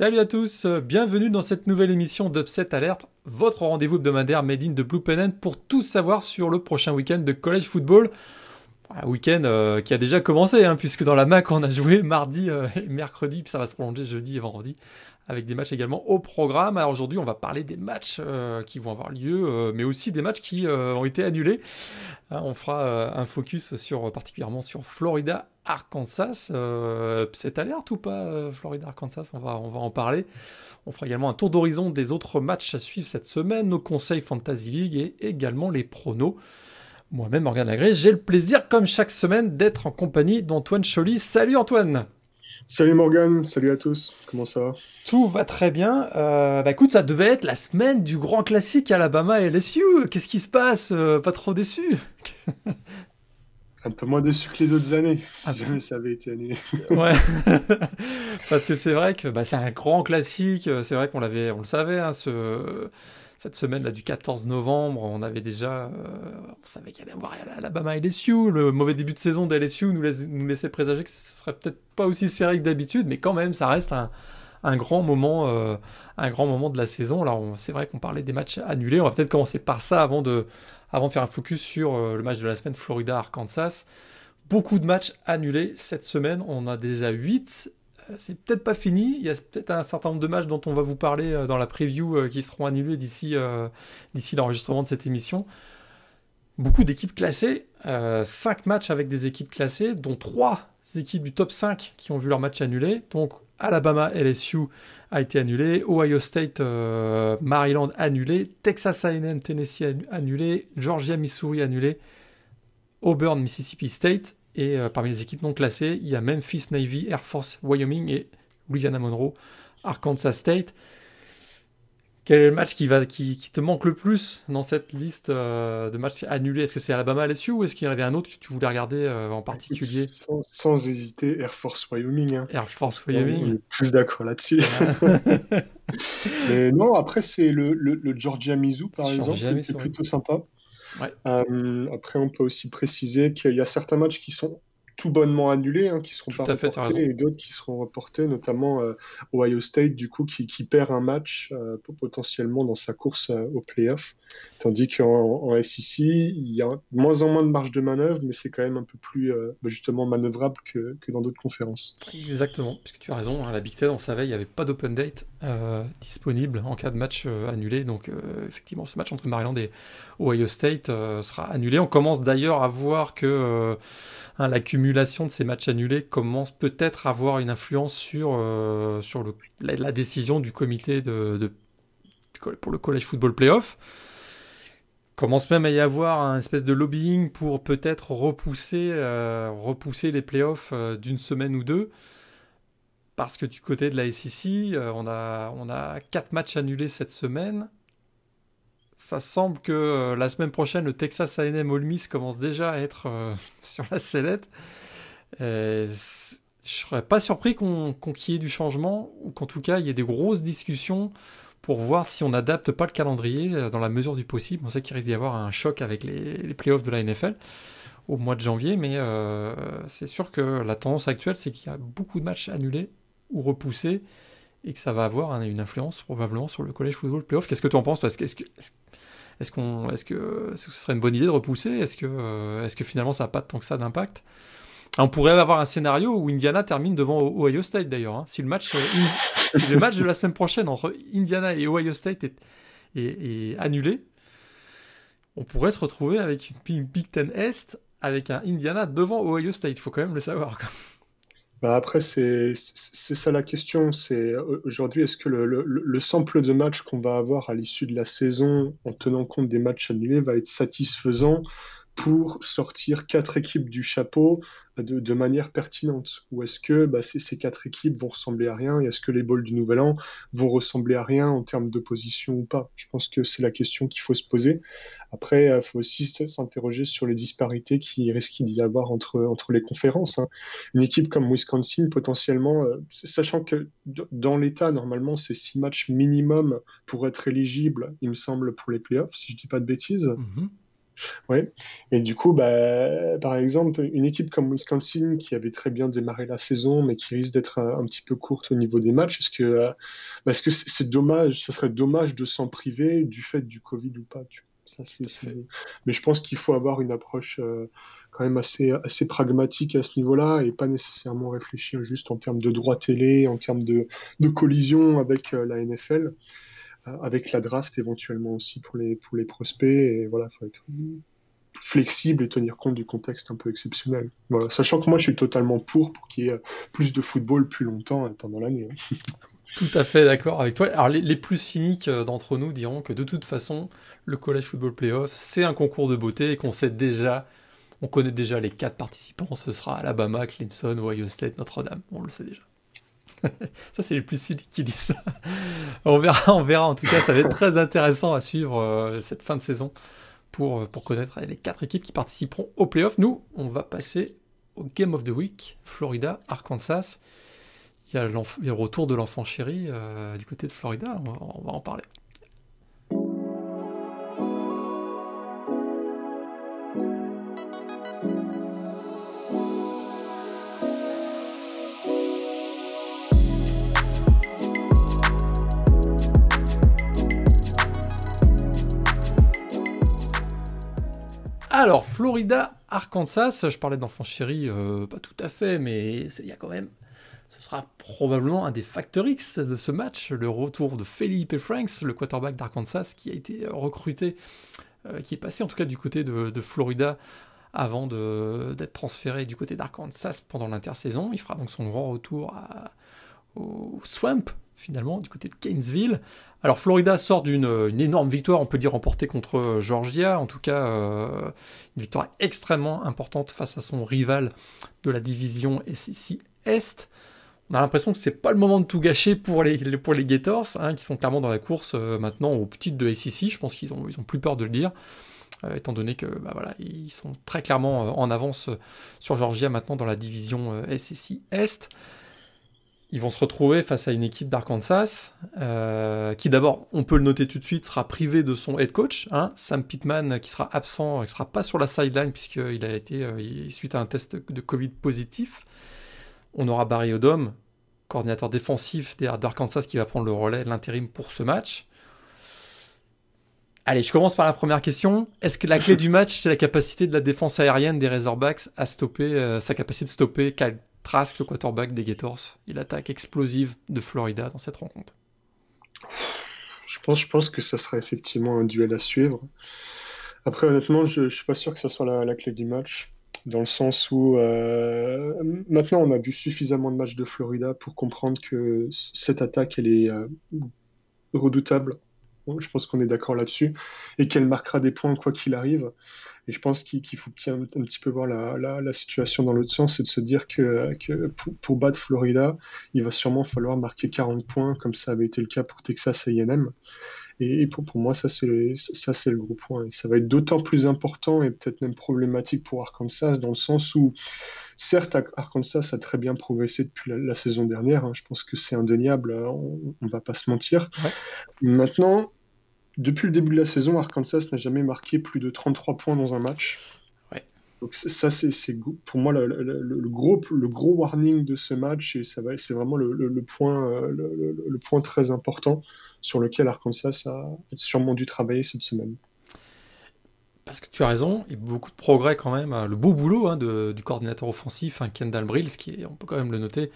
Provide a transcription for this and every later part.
Salut à tous, bienvenue dans cette nouvelle émission d'Upset Alert, votre rendez-vous hebdomadaire made in de Blue Pennant pour tout savoir sur le prochain week-end de college football. Un week-end euh, qui a déjà commencé, hein, puisque dans la MAC on a joué mardi euh, et mercredi, puis ça va se prolonger jeudi et vendredi, avec des matchs également au programme. Alors aujourd'hui on va parler des matchs euh, qui vont avoir lieu, mais aussi des matchs qui ont été annulés. Hein, on fera un focus sur particulièrement sur Florida Arkansas. Euh, c'est alerte ou pas, euh, Florida Arkansas? On va, on va en parler. On fera également un tour d'horizon des autres matchs à suivre cette semaine, nos conseils Fantasy League et également les pronos. Moi-même, Morgan Lagré, j'ai le plaisir, comme chaque semaine, d'être en compagnie d'Antoine Choly. Salut Antoine Salut Morgan, salut à tous, comment ça va? Tout va très bien. Euh, bah écoute, ça devait être la semaine du grand classique Alabama et LSU. Qu'est-ce qui se passe? Pas trop déçu? Un peu moins déçu que les autres années, si ah, jamais ça avait été annulé. ouais, parce que c'est vrai que bah, c'est un grand classique. C'est vrai qu'on l'avait, on le savait, hein, ce, cette semaine là du 14 novembre, on avait déjà, euh, on savait qu'il allait y avoir Alabama LSU. Le mauvais début de saison de LSU nous, nous laissait présager que ce serait peut-être pas aussi serré que d'habitude, mais quand même, ça reste un, grand moment, euh, un grand moment de la saison. Alors c'est vrai qu'on parlait des matchs annulés. On va peut-être commencer par ça avant de avant de faire un focus sur euh, le match de la semaine Florida-Arkansas. Beaucoup de matchs annulés cette semaine, on a déjà 8. Euh, c'est peut-être pas fini, il y a peut-être un certain nombre de matchs dont on va vous parler euh, dans la preview qui seront annulés d'ici d'ici l'enregistrement de cette émission. Beaucoup d'équipes classées, 5 matchs avec des équipes classées, dont 3 équipes du top 5 qui ont vu leur match annulé. Donc Alabama LSU a été annulé, Ohio State euh, Maryland annulé, Texas A&M Tennessee annulé, Georgia Missouri annulé, Auburn Mississippi State et euh, parmi les équipes non classées, il y a Memphis Navy, Air Force Wyoming et Louisiana Monroe, Arkansas State. Quel est le match qui, va, qui, te manque le plus dans cette liste euh, de matchs annulés? Est-ce que c'est Alabama LSU ou est-ce qu'il y en avait un autre que tu voulais regarder euh, en particulier? Sans, hésiter, Air Force Wyoming. Hein. Air Force Wyoming. On est plus d'accord là-dessus. non, après, c'est le, le, Georgia Mizzou, par exemple, c'est plutôt sympa. Euh, après, on peut aussi préciser qu'il y a certains matchs qui sont tout bonnement annulés, hein, qui seront pas reportés, et d'autres qui seront reportés, notamment euh, Ohio State, du coup, qui, qui perd un match euh, potentiellement dans sa course au playoff. Tandis qu'en en SEC, il y a moins en moins de marge de manœuvre, mais c'est quand même un peu plus bah, justement manœuvrable que, que dans d'autres conférences. Exactement, puisque tu as raison, hein, la Big Ten, on savait, il n'y avait pas d'open date disponible en cas de match annulé. Donc effectivement, ce match entre Maryland et Ohio State sera annulé. On commence d'ailleurs à voir que Hein, l'accumulation de ces matchs annulés commence peut-être à avoir une influence sur, euh, sur la, décision du comité pour le College Football Playoff. Commence même à y avoir un espèce de lobbying pour peut-être repousser, euh, repousser les playoffs euh, d'une semaine ou deux. Parce que du côté de la SEC, on a, on a quatre matchs annulés cette semaine ça semble que euh, la semaine prochaine, le Texas A&M Ole Miss commence déjà à être euh, sur la sellette. je serais pas surpris qu'on qu'il y ait du changement ou qu'en tout cas il y ait des grosses discussions pour voir si on n'adapte pas le calendrier euh, dans la mesure du possible. On sait qu'il risque d'y avoir un choc avec les, playoffs de la NFL au mois de janvier, mais c'est sûr que la tendance actuelle, c'est qu'il y a beaucoup de matchs annulés ou repoussés et que ça va avoir une influence probablement sur le collège football playoff. Qu'est-ce que tu en penses Est-ce que, est-ce, est-ce, qu'on, est-ce, que, ce serait une bonne idée de repousser? Est-ce que, euh, est-ce que finalement ça n'a pas tant que ça d'impact? On pourrait avoir un scénario où Indiana termine devant Ohio State d'ailleurs. Hein. Si, le match, euh, si le match de la semaine prochaine entre Indiana et Ohio State est, est, annulé, on pourrait se retrouver avec une Big Ten Est avec un Indiana devant Ohio State. Il faut quand même le savoir. Bah après, c'est ça la question. C'est aujourd'hui, est-ce que le, le, le, sample de matchs qu'on va avoir à l'issue de la saison, en tenant compte des matchs annulés, va être satisfaisant? Pour sortir quatre équipes du chapeau de, de manière pertinente Ou est-ce que bah, ces, quatre équipes vont ressembler à rien Et est-ce que les balls du Nouvel An vont ressembler à rien en termes d'opposition ou pas? Je pense que c'est la question qu'il faut se poser. Après, il faut aussi s'interroger sur les disparités qui risquent d'y avoir entre, entre les conférences. Hein. Une équipe comme Wisconsin, potentiellement, euh, sachant que dans l'État, normalement, c'est six matchs minimum pour être éligible, il me semble, pour les playoffs, si je dis pas de bêtises. Mm-hmm Oui, et du coup, bah, par exemple, une équipe comme Wisconsin qui avait très bien démarré la saison, mais qui risque d'être un, petit peu courte au niveau des matchs, est-ce que euh, bah, que c'est dommage, ça serait dommage de s'en priver du fait du Covid ou pas ça, Mais je pense qu'il faut avoir une approche euh, quand même assez, assez pragmatique à ce niveau-là et pas nécessairement réfléchir juste en termes de droit télé, en termes de, de collision avec euh, la NFL avec la draft éventuellement aussi pour les, pour les prospects. Et voilà, il faut être flexible et tenir compte du contexte un peu exceptionnel. Voilà. Sachant que moi, je suis totalement pour pour qu'il y ait plus de football plus longtemps pendant l'année. Hein. Tout à fait d'accord avec toi. Alors les, plus cyniques euh, d'entre nous diront que de toute façon, le College Football Playoff, c'est un concours de beauté et qu'on sait déjà, on connaît déjà les quatre participants. Ce sera Alabama, Clemson, Ohio State, Notre-Dame. On le sait déjà. ça, c'est les plus cyniques qui disent ça. On verra, on verra. En tout cas, ça va être très intéressant à suivre euh, cette fin de saison pour, euh, pour connaître les quatre équipes qui participeront au playoff. Nous, on va passer au Game of the Week, Florida, Arkansas. Il y a, le retour de l'enfant chéri euh, du côté de Florida, on va en parler. Alors, Florida, Arkansas, je parlais d'enfants chéri, euh, pas tout à fait, mais il y a quand même. Ce sera probablement un des facteurs X de ce match, le retour de Felipe Franks, le quarterback d'Arkansas, qui a été recruté, euh, qui est passé en tout cas du côté de, Florida avant d'être transféré du côté d'Arkansas pendant l'intersaison. Il fera donc son grand retour au Swamp, finalement, du côté de Gainesville. Alors Florida sort d'une énorme victoire, on peut dire remportée contre euh, Georgia, en tout cas euh, une victoire extrêmement importante face à son rival de la division SEC Est. On a l'impression que c'est pas le moment de tout gâcher pour les, pour les Gators, hein, qui sont clairement dans la course euh, maintenant au petit de SEC. Je pense qu'ils ont, ils ont plus peur de le dire, étant donné que bah, voilà, ils sont très clairement en avance sur Georgia maintenant dans la division SEC Est. Ils vont se retrouver face à une équipe d'Arkansas euh, qui d'abord, on peut le noter tout de suite, sera privé de son head coach, hein, Sam Pittman, qui sera absent, qui sera pas sur la sideline puisqu'il a été euh, suite à un test de Covid positif. On aura Barry Odom, coordinateur défensif d'Arkansas, qui va prendre le relais, l'intérim pour ce match. Allez, je commence par la première question. Est-ce que la clé du match, c'est la capacité de la défense aérienne des Razorbacks à stopper, euh, sa capacité de stopper Kyle Trask, le quarterback des Gators, et l'attaque explosive de Florida dans cette rencontre je pense, je pense que ça sera effectivement un duel à suivre. Après, honnêtement, je ne suis pas sûr que ça soit la, clé du match, dans le sens où euh, maintenant on a vu suffisamment de matchs de Florida pour comprendre que cette attaque, elle est euh, redoutable. Je pense qu'on est d'accord là-dessus, et qu'elle marquera des points quoi qu'il arrive. Et je pense qu'il faut un, un, petit peu voir la, situation dans l'autre sens et de se dire que, pour, battre Florida, il va sûrement falloir marquer 40 points, comme ça avait été le cas pour Texas AM. Et, pour, pour moi, ça c'est le gros point. Et ça va être d'autant plus important et peut-être même problématique pour Arkansas, dans le sens où, certes, Arkansas a très bien progressé depuis la, saison dernière. Hein. je pense que c'est indéniable, hein. on ne va pas se mentir. Maintenant, depuis le début de la saison, Arkansas n'a jamais marqué plus de 33 points dans un match. Donc ça, c'est pour moi le, gros, warning de ce match et c'est vraiment le, point, euh, le, point très important sur lequel Arkansas a sûrement dû travailler cette semaine. Parce que tu as raison, il y a beaucoup de progrès quand même. Le beau boulot hein, du coordinateur offensif, hein, Kendall Brills, qui on peut quand même le noter, euh,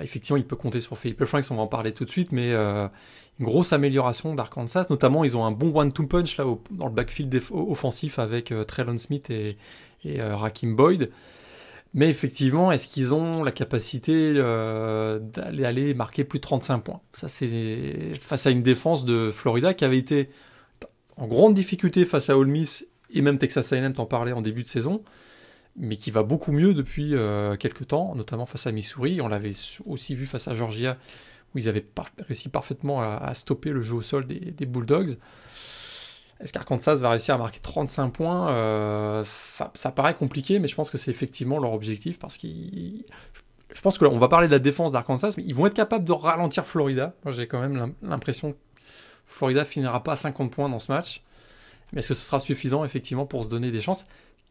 effectivement, il peut compter sur Philippe Franks, on va en parler tout de suite, mais euh, une grosse amélioration d'Arkansas. Notamment, ils ont un bon one-two punch là, dans le backfield offensif avec euh, Smith et, Rakim Boyd. Mais effectivement, est-ce qu'ils ont la capacité d'aller aller marquer plus de 35 points? Ça, c'est face à une défense de Florida qui avait été en grande difficulté face à Ole Miss et même Texas A&M t'en parlait en début de saison mais qui va beaucoup mieux depuis euh, quelques temps, notamment face à Missouri. On l'avait aussi vu face à Georgia, où ils avaient réussi parfaitement à, stopper le jeu au sol des, Bulldogs. Est-ce qu'Arkansas va réussir à marquer 35 points? Euh, ça, paraît compliqué, mais je pense que c'est effectivement leur objectif, parce qu'ils... Je pense qu'on va parler de la défense d'Arkansas, mais ils vont être capables de ralentir Florida. J'ai quand même l'impression que Florida finira pas à 50 points dans ce match Mais est-ce que ce sera suffisant effectivement pour se donner des chances?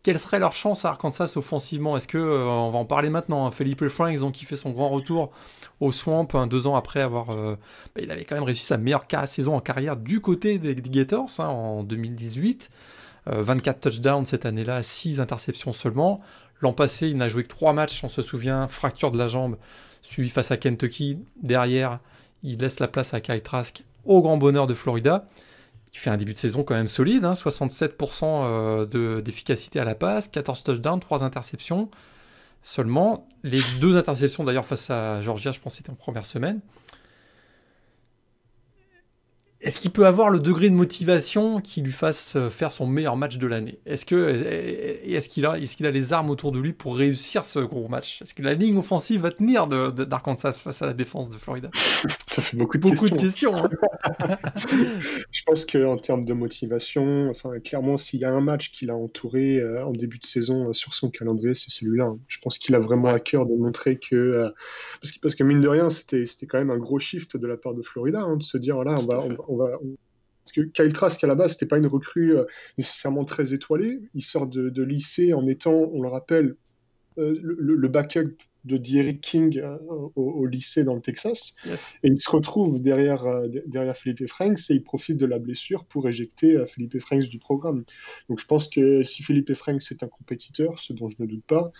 Quelle serait leur chance à Arkansas offensivement? Est-ce que, euh, on va en parler maintenant, hein, Felipe Franks, qui fait son grand retour au Swamp hein, deux ans après avoir... Euh, bah, il avait quand même réussi sa meilleure saison en carrière du côté des, Gators hein, en 2018. 24 touchdowns cette année-là, 6 interceptions seulement. L'an passé, il n'a joué que 3 matchs, on se souvient, fracture de la jambe, suivi face à Kentucky. Derrière, il laisse la place à Kyle Trask, au grand bonheur de Florida. Il fait un début de saison quand même solide, 67% hein, euh, d'efficacité à la passe, 14 touchdowns, 3 interceptions seulement. Les deux interceptions d'ailleurs face à Georgia, je pense que c'était en première semaine. Est-ce qu'il peut avoir le degré de motivation qui lui fasse euh, faire son meilleur match de l'année? Est-ce que est-ce qu'il a est-ce qu'il a les armes autour de lui pour réussir ce gros match? Est-ce que la ligne offensive va tenir d'Arkansas face à la défense de Florida? Ça fait beaucoup de beaucoup questions. De questions hein. Je pense qu'en termes de motivation, enfin clairement, s'il y a un match qu'il a entouré euh, en début de saison euh, sur son calendrier, c'est celui-là. Hein. Je pense qu'il a vraiment à cœur de montrer que parce, que parce que mine de rien, c'était c'était quand même un gros shift de la part de Florida hein, de se dire voilà, on va parce que Kyle Trask, à la base, c'était pas une recrue euh, nécessairement très étoilée. Il sort de, lycée en étant, on le rappelle, euh, le, backup de Derrick King euh, au, lycée dans le Texas. Et il se retrouve derrière, derrière Philippe Franks et il profite de la blessure pour éjecter Philippe Franks du programme. Donc je pense que si Philippe Franks est un compétiteur, ce dont je ne doute pas,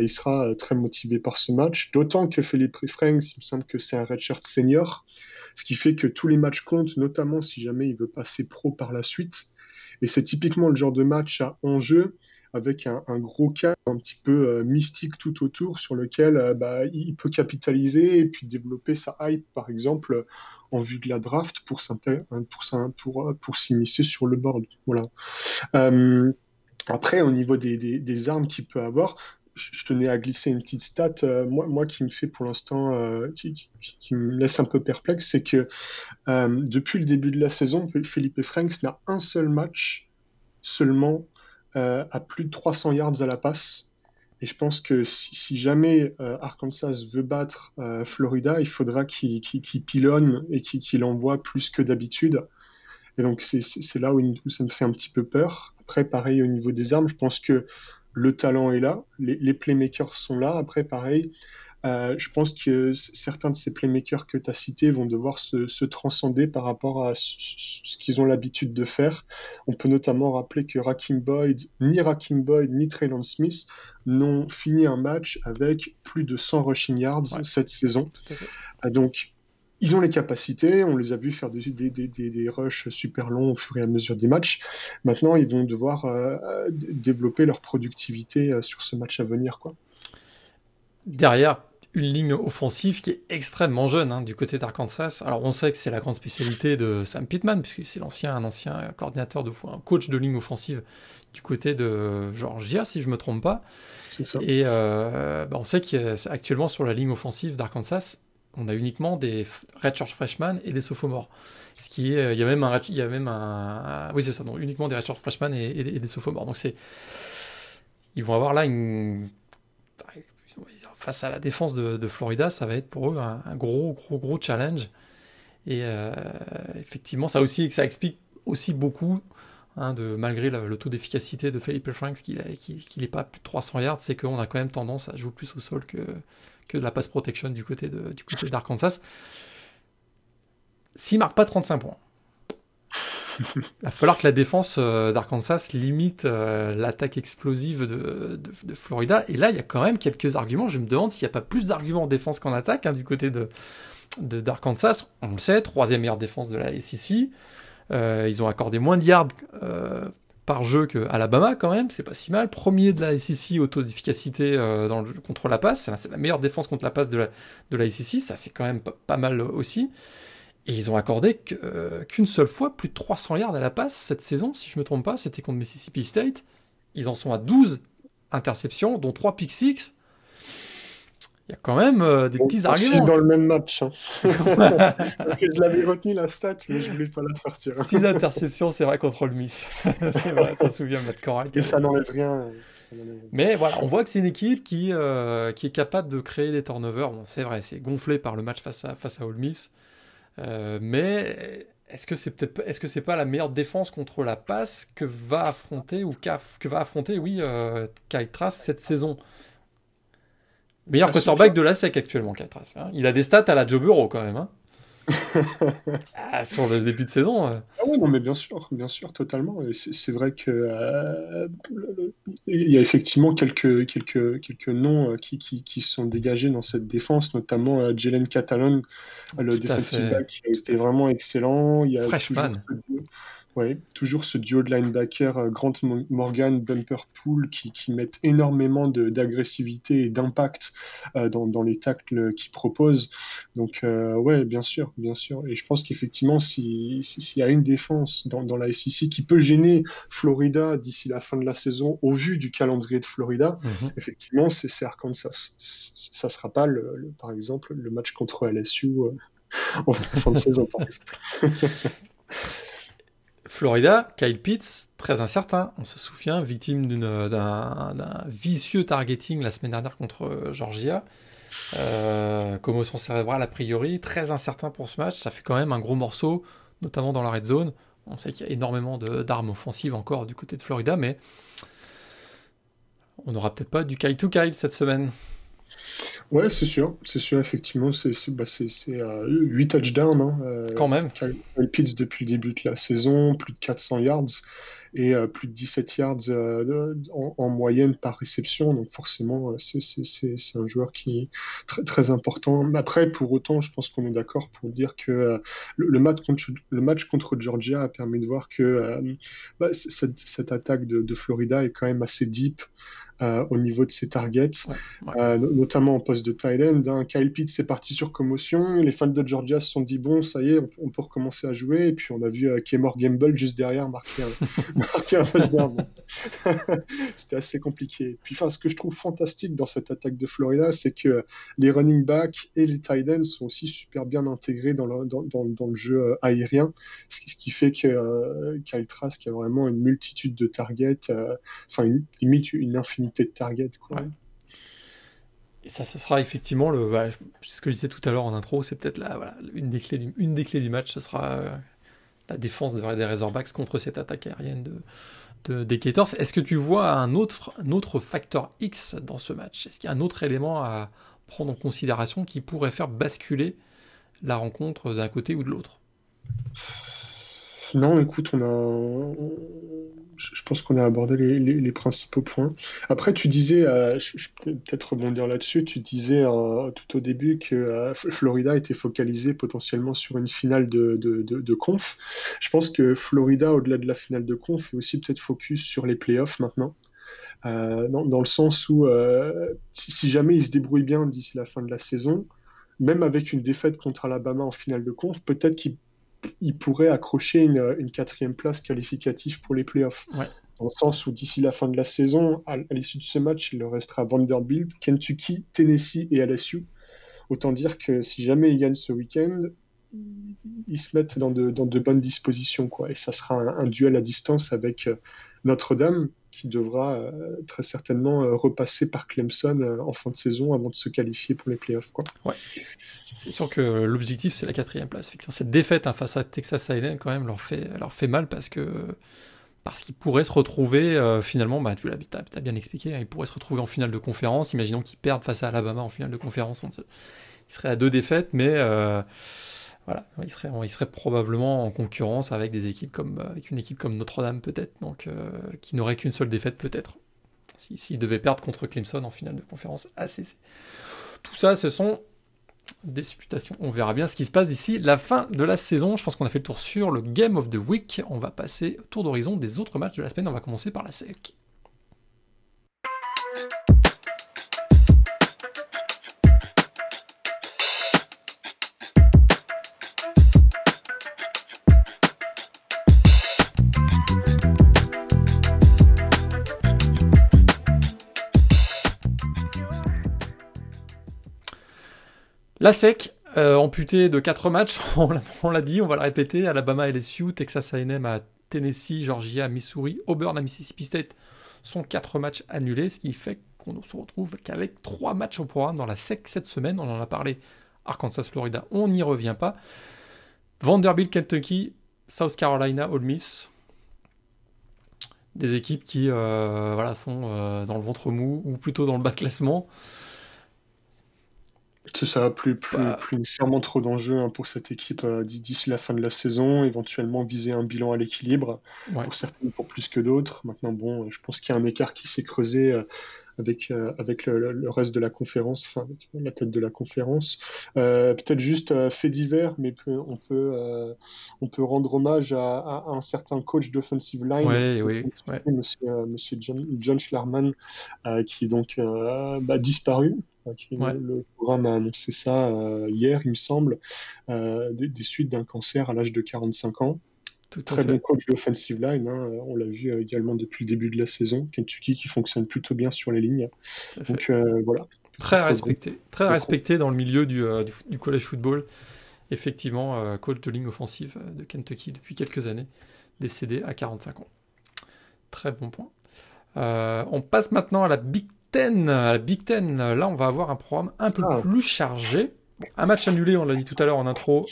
il sera très motivé par ce match. D'autant que Philippe Franks, il me semble que c'est un redshirt senior ce qui fait que tous les matchs comptent, notamment si jamais il veut passer pro par la suite. Et c'est typiquement le genre de match à enjeu avec un, gros cas un petit peu euh, mystique tout autour sur lequel euh, bah, il peut capitaliser et puis développer sa hype, par exemple, en vue de la draft pour, pour, pour, pour s'immiscer sur le board. Voilà. Euh, après, au niveau des armes qu'il peut avoir, je tenais à glisser une petite stat, euh, moi, moi qui me fait pour l'instant, euh, qui, me laisse un peu perplexe, c'est que euh, depuis le début de la saison, Philippe Franks n'a un seul match seulement à plus de 300 yards à la passe. Et je pense que si, jamais Arkansas veut battre Florida, il faudra qu'il pilonne et qu'il envoie plus que d'habitude. Et donc c'est là où, ça me fait un petit peu peur. Après, pareil au niveau des armes, je pense que le talent est là, les, playmakers sont là. Après, pareil, euh, je pense que certains de ces playmakers que tu as cités vont devoir se, transcender par rapport à ce, qu'ils ont l'habitude de faire. On peut notamment rappeler que Rakim Boyd, ni Rakim Boyd, ni Traylon Smith n'ont fini un match avec plus de 100 rushing yards cette saison. Euh, donc, ils ont les capacités, on les a vus faire des, des, des, des, rushs super longs au fur et à mesure des matchs. Maintenant, ils vont devoir euh, développer leur productivité euh, sur ce match à venir. Quoi. Derrière, une ligne offensive qui est extrêmement jeune hein, du côté d'Arkansas. Alors on sait que c'est la grande spécialité de Sam Pittman, puisque c'est l'ancien, un ancien coordinateur de un coach de ligne offensive du côté de Georgia, si je ne me trompe pas. Ça. Et euh, bah, on sait qu'actuellement sur la ligne offensive d'Arkansas, on a uniquement des redshirt freshmen et des sophomores. Ce qui est, il y a même un, il y a même un, oui c'est ça, donc uniquement des redshirt freshmen et, et, des sophomores. Donc c'est, ils vont avoir là une, face à la défense de, Florida, ça va être pour eux un, gros, gros, gros challenge. Et euh, effectivement, ça aussi, ça explique aussi beaucoup hein, de, malgré le, taux d'efficacité de Philippe Franks, qu'il n'est pas plus de 300 yards, c'est qu'on a quand même tendance à jouer plus au sol que, que de la pass protection du côté de, du côté d'Arkansas. S'il marque pas 35 points, il va falloir que la défense euh, d'Arkansas limite euh, l'attaque explosive de, de, Florida. Et là, il y a quand même quelques arguments. Je me demande s'il n'y a pas plus d'arguments en défense qu'en attaque hein, du côté de, d'Arkansas. On le sait, troisième meilleure défense de la SEC. Euh, ils ont accordé moins de yards par jeu que Alabama quand même, c'est pas si mal. Premier de la SEC au taux d'efficacité euh, contre la passe, c'est la meilleure défense contre la passe de la, de la SEC, ça c'est quand même pas, mal aussi. Et ils ont accordé euh, qu'une seule fois plus de 300 yards à la passe cette saison, si je me trompe pas, c'était contre Mississippi State. Ils en sont à 12 interceptions, dont 3 pick 6 il y a quand même euh, des petits arguments. dans le même match. Hein. je l'avais retenu la stat, mais je voulais pas la sortir. Six interceptions, c'est vrai, contre le Miss. c'est vrai, ça se souvient Matt Corral. Et ça n'enlève rien. Mais voilà, on voit que c'est une équipe qui, euh, qui est capable de créer des turnovers. Bon, c'est vrai, c'est gonflé par le match face à, face à Ole Miss. Euh, mais est-ce que c'est peut-être est-ce que c'est pas la meilleure défense contre la passe que va affronter ou que va affronter oui euh, Kyle Trask cette saison? Meilleur quarterback de la SEC actuellement Trask hein. il a des stats à la Joe Burrow quand même hein. ah, sur le début de saison. Ah oui, non, mais bien sûr, bien sûr, totalement. C'est vrai que euh, il y a effectivement quelques, quelques, quelques noms euh, qui, qui, qui, sont dégagés dans cette défense, notamment euh, Jalen Catalan, le back, qui a été vraiment excellent. Il y a Freshman. Ouais, toujours ce duo de linebacker euh, Grant Morgan, Bumper Pool qui, qui mettent énormément d'agressivité et d'impact euh, dans, dans, les tacles qu'ils proposent. Donc, euh, ouais, bien sûr, bien sûr. Et je pense qu'effectivement, s'il y a une défense dans, dans, la SEC qui peut gêner Florida d'ici la fin de la saison, au vu du calendrier de Florida, mhm. effectivement, c'est Arkansas. Ça sera pas, le, par exemple, le match contre LSU en fin de saison, par exemple. Florida, Kyle Pitts, très incertain, on se souvient, victime d'un vicieux targeting la semaine dernière contre euh, Georgia. Euh, commotion cérébrale a priori, très incertain pour ce match, ça fait quand même un gros morceau, notamment dans la red zone. On sait qu'il y a énormément d'armes offensives encore du côté de Florida, mais on n'aura peut-être pas du Kyle to Kyle cette semaine. Ouais, c'est sûr, c'est sûr, effectivement, c'est bah, 8 euh, touchdowns. Hein, euh, Quand même. Kyle Pitts depuis le début de la saison, plus de 400 yards et euh, plus de 17 yards en, moyenne par réception. Donc forcément, c'est un joueur qui est très, très important. Après, pour autant, je pense qu'on est d'accord pour dire que le, match contre, le match contre Georgia a permis de voir que bah, cette, attaque de, de, Florida est quand même assez deep. Euh, au niveau de ses targets, euh, notamment en poste de Thailand. Hein. Kyle Pitts est parti sur commotion. Les fans de Georgia se sont dit bon, ça y est, on, peut recommencer à jouer. Et puis on a vu euh, Kemore Gamble juste derrière marquer un, touchdown. C'était assez compliqué. Puis enfin, ce que je trouve fantastique dans cette attaque de Florida, c'est que les running backs et les tight ends sont aussi super bien intégrés dans le, dans, dans, le jeu euh, aérien, ce qui, ce qui fait que Kyle Trask a vraiment une multitude de targets, enfin limite une infinité de target. Quoi. Et ça, ce sera effectivement le. Bah, ce que je disais tout à l'heure en intro, c'est peut-être voilà, une, des clés du, une des clés du match, ce sera euh, la défense de, des Razorbacks contre cette attaque aérienne de, de, des. Est-ce que tu vois un autre, un autre facteur X dans ce match? Est-ce qu'il y a un autre élément à prendre en considération qui pourrait faire basculer la rencontre d'un côté ou de l'autre? Non, écoute, on a je pense qu'on a abordé les, principaux points. Après, tu disais, euh, je, vais peut-être rebondir là-dessus, tu disais euh, tout au début que euh, Florida était focalisé potentiellement sur une finale de, de, conf. Je pense que Florida, au-delà de la finale de conf, est aussi peut-être focus sur les playoffs maintenant. Dans, le sens où si, si, jamais ils se débrouillent bien d'ici la fin de la saison, même avec une défaite contre Alabama en finale de conf, peut-être qu'ils il pourrait accrocher une, quatrième place qualificative pour les playoffs. Dans le sens où d'ici la fin de la saison, à, l'issue de ce match, il leur restera Vanderbilt, Kentucky, Tennessee et LSU. Autant dire que si jamais ils gagnent ce week-end, ils se mettent dans de, bonnes dispositions. Quoi. Et ça sera un, duel à distance avec euh, Notre-Dame, qui devra euh, très certainement euh, repasser par Clemson en fin de saison avant de se qualifier pour les playoffs. Quoi. Ouais, c'est sûr que l'objectif, c'est la quatrième place. Cette défaite hein, face à Texas A&M, quand même, leur fait, mal parce qu'ils pourraient se retrouver finalement, bah, tu l'as as, bien expliqué, hein, ils pourraient se retrouver en finale de conférence. Imaginons qu'ils perdent face à Alabama en finale de conférence. Ils seraient à deux défaites, mais voilà, il serait, probablement en concurrence euh, avec une équipe comme Notre-Dame peut-être, donc euh, qui n'aurait qu'une seule défaite peut-être, s'il si, devait perdre contre Clemson en finale de conférence ACC. Tout ça, ce sont des supputations. On verra bien ce qui se passe d'ici la fin de la saison. Je pense qu'on a fait le tour sur le Game of the Week. On va passer au tour d'horizon des autres matchs de la semaine. On va commencer par la SEC. La SEC, euh, amputée de 4 matchs, on l'a dit, on va le répéter, Alabama LSU, Texas A&M à Tennessee, Georgia, Missouri, Auburn à Mississippi State sont 4 matchs annulés, ce qui fait qu'on se retrouve qu'avec 3 matchs au programme dans la SEC cette semaine, on en a parlé, Arkansas, Florida, on n'y revient pas. Vanderbilt, Kentucky, South Carolina, Ole Miss. Des équipes qui voilà, sont dans le ventre mou ou plutôt dans le bas de classement. C'est ça, plus, plus, bah. plus nécessairement trop d'enjeux hein, pour cette équipe d'ici la fin de la saison, éventuellement viser un bilan à l'équilibre, pour certaines pour plus que d'autres. Maintenant, bon, je pense qu'il y a un écart qui s'est creusé avec, euh, avec le, reste de la conférence, enfin avec la tête de la conférence. Euh, peut-être juste euh, fait divers, mais on, peut, on peut rendre hommage à, un certain coach d'offensive line, oui, monsieur, monsieur, John, John Schlarman, qui donc bah, disparu. Qui, le, programme a annoncé ça hier, il me semble, des, des, suites d'un cancer à l'âge de 45 ans. Très bon coach d'offensive line, hein. on l'a vu euh, également depuis le début de la saison. Kentucky qui fonctionne plutôt bien sur les lignes. Donc euh, voilà. Très respecté, très respecté dans le milieu du, euh, du, college football. Effectivement, coach de ligne offensive de Kentucky depuis quelques années, décédé à 45 ans. Très bon point. on passe maintenant à la Big Ten. À la Big Ten, là, on va avoir un programme un peu ah. plus chargé. Un match annulé, on l'a dit tout à l'heure en intro,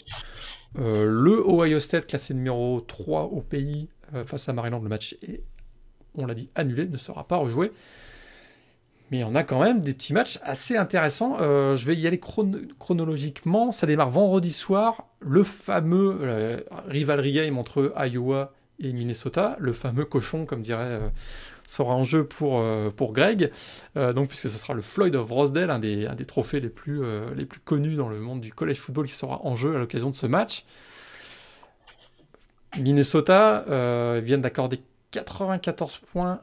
euh, le Ohio State, classé numéro 3 au pays euh, face à Maryland, le match est, on l'a dit, annulé, ne sera pas rejoué. Mais on a quand même des petits matchs assez intéressants. Euh, je vais y aller chronologiquement. Ça démarre vendredi soir. Le fameux rivalry game entre Iowa et Minnesota. Le fameux cochon, comme dirait sera en jeu pour, euh, pour Greg, euh, donc puisque ce sera le Floyd of Rosedale, un des, un des trophées les plus, euh, les plus connus dans le monde du college football qui sera en jeu à l'occasion de ce match. Minnesota viennent d'accorder 94 points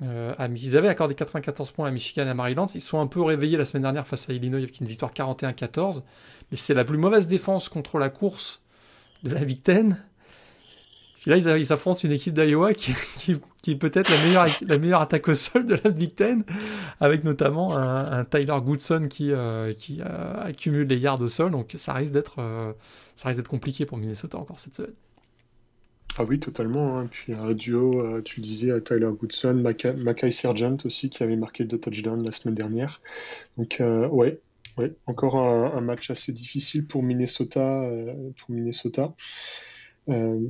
ils avaient accordé 94 points à Michigan et à Maryland. Ils sont un peu réveillés la semaine dernière face à Illinois avec une victoire 41-14. Mais c'est la plus mauvaise défense contre la course de la Big Ten. Puis là, ils, s'affrontent une équipe d'Iowa qui, est peut-être la meilleure, attaque au sol de la Big Ten, avec notamment un, Tyler Goodson qui, euh, euh, accumule les yards au sol. Donc ça risque d'être euh, ça risque d'être compliqué pour Minnesota encore cette semaine. Ah oui, totalement. Hein. Puis un duo, tu disais Tyler Goodson, Mackay Sergent aussi, qui avait marqué deux touchdowns la semaine dernière. Donc ouais, ouais, encore un, un, match assez difficile pour Minnesota. pour Minnesota. Euh,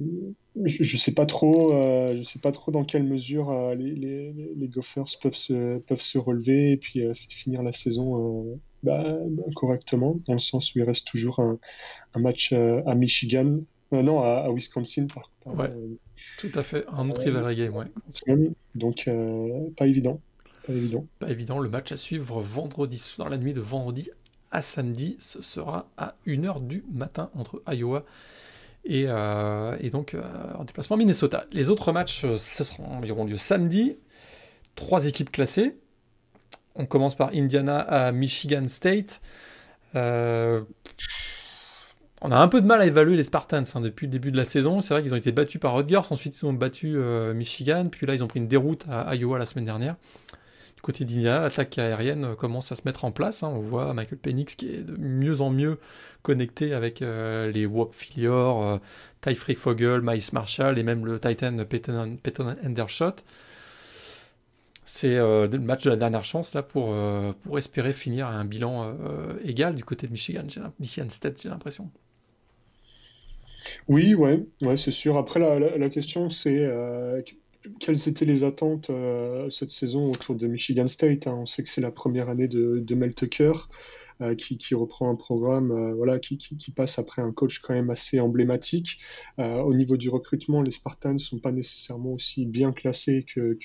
je ne sais pas trop, euh, je sais pas trop dans quelle mesure euh, les, les, les, Gophers peuvent se, peuvent se relever et puis finir la saison bah, correctement, dans le sens où il reste toujours un, un match à Michigan, non, à, Wisconsin, par, ouais, tout à fait, un autre rivalry game, ouais. Donc, pas évident. Pas évident. Pas évident. Le match à suivre vendredi, dans la nuit de vendredi à samedi, ce sera à 1h du matin entre Iowa euh, et, donc euh, en déplacement Minnesota. Les autres matchs euh, ce auront lieu samedi. Trois équipes classées. On commence par Indiana à Michigan State. on a un peu de mal à évaluer les Spartans hein, depuis le début de la saison. C'est vrai qu'ils ont été battus par Rutgers, ensuite ils ont battu Michigan, puis là ils ont pris une déroute à Iowa la semaine dernière côté d'Indiana, l'attaque aérienne commence à se mettre en place. Hein. On voit Michael Penix qui est de mieux en mieux connecté avec euh, les Wop Filior, euh, Ty Fogel, Miles Marshall et même le Titan Peyton, Peyton Endershot. C'est euh, le match de la dernière chance là pour, pour espérer finir à un bilan égal du côté de Michigan, Michigan State, j'ai l'impression. Oui, ouais, ouais c'est sûr. Après, la, la question, c'est quelles étaient les attentes euh, cette saison autour de Michigan State hein? On sait que c'est la première année de, de Mel Tucker. Euh, qui, reprend un programme euh, voilà, qui, passe après un coach quand même assez emblématique. Euh, au niveau du recrutement, les Spartans ne sont pas nécessairement aussi bien classés que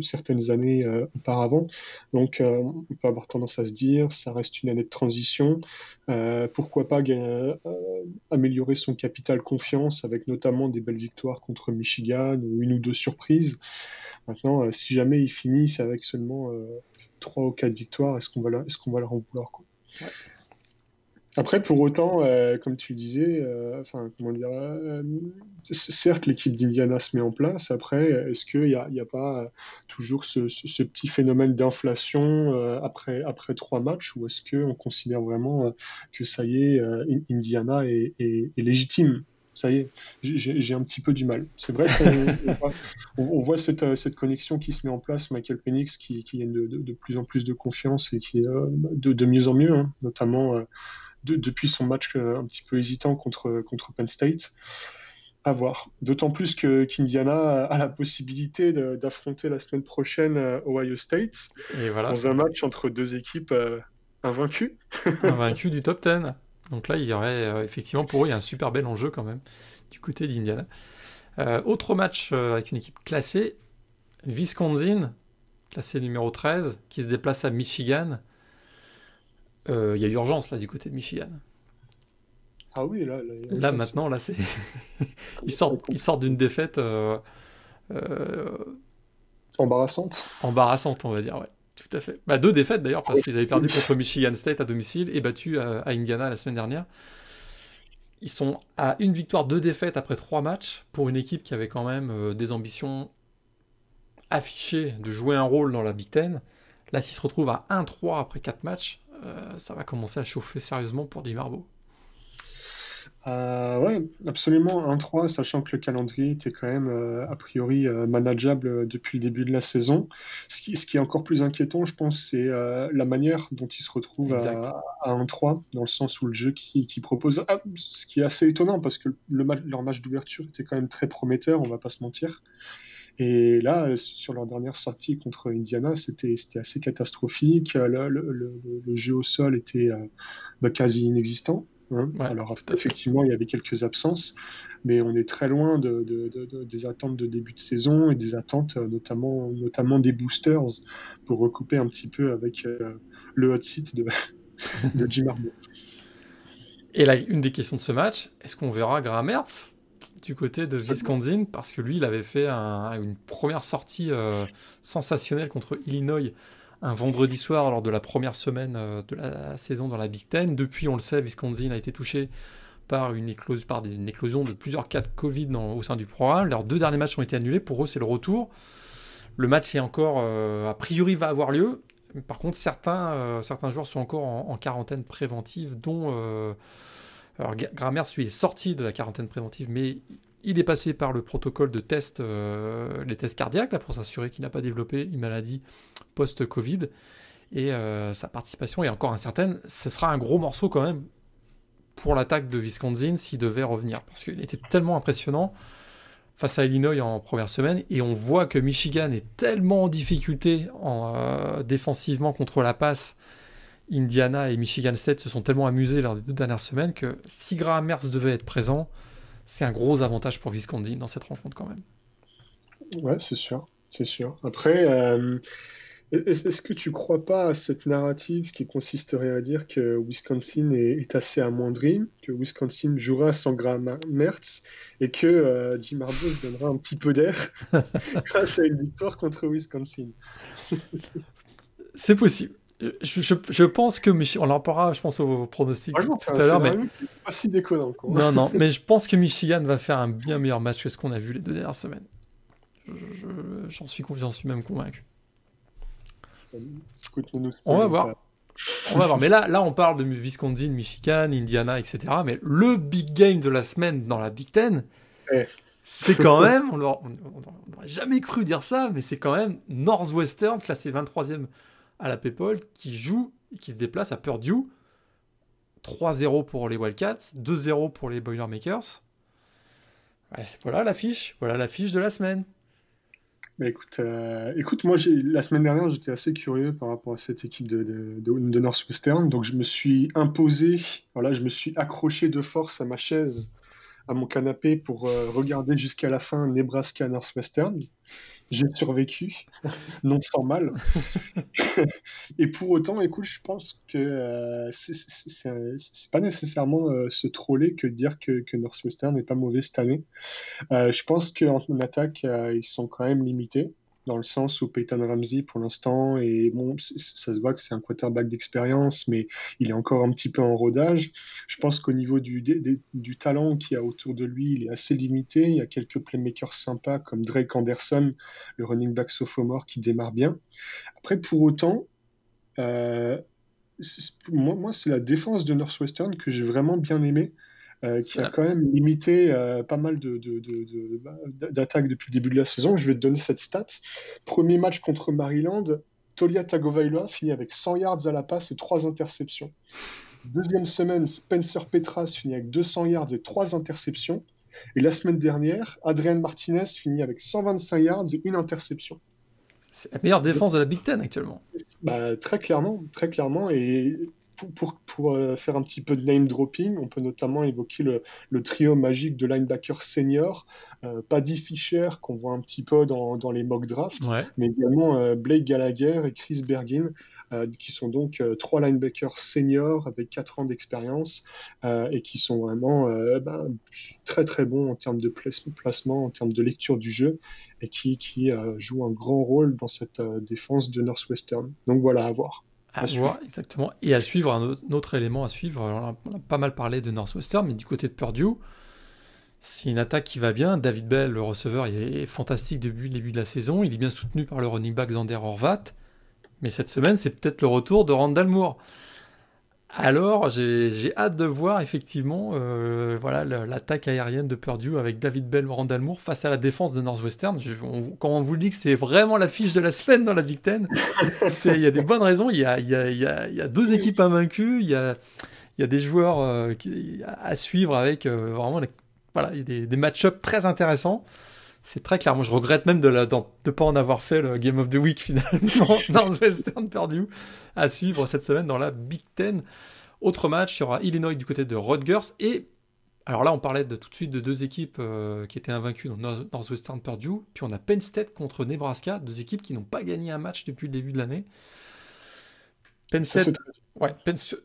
certaines années auparavant. Donc on peut avoir tendance à se dire, ça reste une année de transition. pourquoi pas améliorer son capital confiance avec notamment des belles victoires contre Michigan ou une ou deux surprises. Maintenant, si jamais ils finissent avec seulement trois ou quatre victoires, est-ce qu'on va, est-ce qu'on va leur en vouloir quoi? Après, pour autant, euh, comme tu disais, euh, comment dire, euh, certes, l'équipe d'Indiana se met en place. Après, est-ce qu'il n'y a, a, pas toujours ce, petit phénomène d'inflation après, après trois matchs ou est-ce qu'on considère vraiment que ça y est, Indiana est, légitime? Ça y est, j'ai un petit peu du mal. C'est vrai qu'on on, voit cette, cette, connexion qui se met en place, Michael Penix qui, qui gagne de, de, plus en plus de confiance et qui est de, de mieux en mieux, hein, notamment depuis son match euh, un petit peu hésitant contre, contre Penn State. À voir. D'autant plus que qu'Indiana a la possibilité d'affronter la semaine prochaine euh, Ohio State Et voilà. dans un match entre deux équipes euh, invaincues. Invaincu du top 10. Donc là, il y aurait euh, effectivement pour eux, il y a un super bel enjeu quand même du côté d'Indiana. Euh, autre match euh, avec une équipe classée, Wisconsin, classé numéro 13, qui se déplace à Michigan. Euh, Il y a urgence là du côté de Michigan. Ah oui, là, là, maintenant, là c'est ils sortent, ils sortent d'une défaite euh, embarrassante. embarrassante, on va dire. Ouais, tout à fait. Bah, deux défaites d'ailleurs parce qu'ils avaient perdu contre Michigan State à domicile et battu à, à Indiana la semaine dernière. Ils sont à une victoire, deux défaites après trois matchs pour une équipe qui avait quand même euh, des ambitions affichées de jouer un rôle dans la Big Ten. Là, s'ils se retrouvent à 1-3 après quatre matchs, euh, ça va commencer à chauffer sérieusement pour Jim Harbaugh. Euh, ouais, absolument. 1-3, sachant que le calendrier était quand même euh, a priori euh, manageable euh, depuis le début de la saison. Ce qui, ce qui est encore plus inquiétant, je pense, c'est la manière dont ils se retrouvent à, à 1-3, dans le sens où le jeu qui, qui propose. Ah, ce qui est assez étonnant, parce que le leur match d'ouverture était quand même très prometteur, on va pas se mentir. Et là, sur leur dernière sortie contre Indiana, c'était c'était assez catastrophique. Le, le- le- le jeu au sol était bah, quasi inexistant. Hein. Ouais, Alors, effectivement, il y avait quelques absences, mais on est très loin de, de- de- de- des attentes de début de saison et des attentes euh, notamment, notamment des boosters pour recouper un petit peu avec euh, le hot seat de, de Jim Harbaugh. Et là, une des questions de ce match, est-ce qu'on verra Graham du côté de Wisconsin? Parce que lui, il avait fait un- une première sortie euh, sensationnelle contre Illinois un vendredi soir lors de la première semaine euh, de la saison dans la Big Ten. Depuis, on le sait, Wisconsin a été touché par une, éclosion de plusieurs cas de Covid au sein du programme. Leurs deux derniers matchs ont été annulés. Pour eux, c'est le retour. Le match est encore, euh, a priori, va avoir lieu. Par contre, certains, euh, joueurs sont encore en, quarantaine préventive, dont euh, alors Gra- Grammer, lui, est sorti de la quarantaine préventive, mais il est passé par le protocole de test, euh, les tests cardiaques, là, pour s'assurer qu'il n'a pas développé une maladie post-Covid. Et euh, sa participation est encore incertaine. Ce sera un gros morceau quand même pour l'attaque de Wisconsin s'il devait revenir, parce qu'il était tellement impressionnant face à Illinois en première semaine, et on voit que Michigan est tellement en difficulté euh, défensivement contre la passe. Indiana et Michigan State se sont tellement amusés lors des deux dernières semaines que si Graham Mertz devait être présent, c'est un gros avantage pour Wisconsin dans cette rencontre quand même. Ouais, c'est sûr, c'est sûr. Après, euh, est- est-ce que tu crois pas à cette narrative qui consisterait à dire que Wisconsin est, est assez amoindri, que Wisconsin jouera sans Graham Mertz et que euh, Jim Harbaugh se donnera un petit peu d'air grâce à une victoire contre Wisconsin? C'est possible. Je, je- je pense que Mich- on en parlera, je pense au pronostic Franchement, tout à l'heure, mais scénario qui est pas si déconnant, quoi. non, non, mais je pense que Michigan va faire un bien meilleur match que ce qu'on a vu les deux dernières semaines. Je- je- J'en suis confiant, j'en suis même convaincu. On va voir. On va voir. Mais là, là, on parle de Wisconsin, Michigan, Indiana, etc. Mais le big game de la semaine dans la Big Ten, Eh. c'est quand même, on n'aurait jamais cru dire ça, mais c'est quand même Northwestern, classé 23e à la PayPal, qui joue et qui se déplace à Purdue. 3-0 pour les Wildcats, 2-0 pour les Boilermakers. Voilà l'affiche, voilà l'affiche de la semaine. Bah, écoute, euh, écoute, moi, la semaine dernière, j'étais assez curieux par rapport à cette équipe de, Northwestern. Donc, je me suis imposé, voilà, je me suis accroché de force à ma chaise, à mon canapé pour euh, regarder jusqu'à la fin Nebraska-Northwestern. J'ai survécu, non sans mal. Et pour autant, écoute, je pense que euh, c'est pas nécessairement euh, se troller que de dire que, que Northwestern n'est pas mauvais cette année. Euh, je pense qu'en en attaque, ils sont quand même limités, dans le sens où Peyton Ramsey, pour l'instant, et bon, ça se voit que c'est un quarterback d'expérience, mais il est encore un petit peu en rodage. Je pense qu'au niveau du, talent qu'il y a autour de lui, il est assez limité. Il y a quelques playmakers sympas comme Drake Anderson, le running back sophomore, qui démarre bien. Après, pour autant, euh, moi, moi c'est la défense de Northwestern que j'ai vraiment bien aimé euh, qui a quand même limité euh, pas mal de, de- de- de- bah, d'attaques depuis le début de la saison. Je vais te donner cette stat. Premier match contre Maryland, Tolia Tagovailoa finit avec 100 yards à la passe et 3 interceptions. Deuxième semaine, Spencer Petras finit avec 200 yards et 3 interceptions. Et la semaine dernière, Adrian Martinez finit avec 125 yards et une interception. C'est la meilleure défense de la Big Ten actuellement. Bah, très clairement, très clairement. Et pour, pour, euh, faire un petit peu de name dropping, on peut notamment évoquer le, le trio magique de linebacker senior, euh, Paddy Fisher, qu'on voit un petit peu dans, dans les mock drafts, mais également euh, Blake Gallagher et Chris Bergin, qui sont donc trois linebackers seniors avec quatre ans d'expérience et qui sont vraiment ben, très très bons en termes de placement, en termes de lecture du jeu et qui, qui jouent un grand rôle dans cette défense de Northwestern. Donc voilà, à voir. À, voir, exactement. Et à suivre, un autre, élément à suivre, on a, pas mal parlé de Northwestern, mais du côté de Purdue, c'est une attaque qui va bien. David Bell, le receveur, il est fantastique depuis le début de la saison. Il est bien soutenu par le running back Zander Horvat. Mais cette semaine, c'est peut-être le retour de Randall Moore. Alors, j'ai hâte de voir effectivement euh, voilà l'attaque aérienne de Purdue avec David Bell, Randall Moore face à la défense de Northwestern. quand on vous dit que c'est vraiment l'affiche de la semaine dans la Big Ten, il y a des bonnes raisons. Il y a, y a, y a deux équipes invaincues, il y a, y a des joueurs euh, qui, à suivre avec euh, vraiment voilà, des, des match-ups très intéressants. C'est très clair. Moi, je regrette même de ne de pas en avoir fait le Game of the Week finalement Northwestern perdu à suivre cette semaine dans la Big Ten. Autre match, il y aura Illinois du côté de Rutgers et alors là, on parlait de, tout de suite de deux équipes euh, qui étaient invaincues dans Northwestern Purdue, puis on a Penn State contre Nebraska, deux équipes qui n'ont pas gagné un match depuis le début de l'année. Penn State, ouais,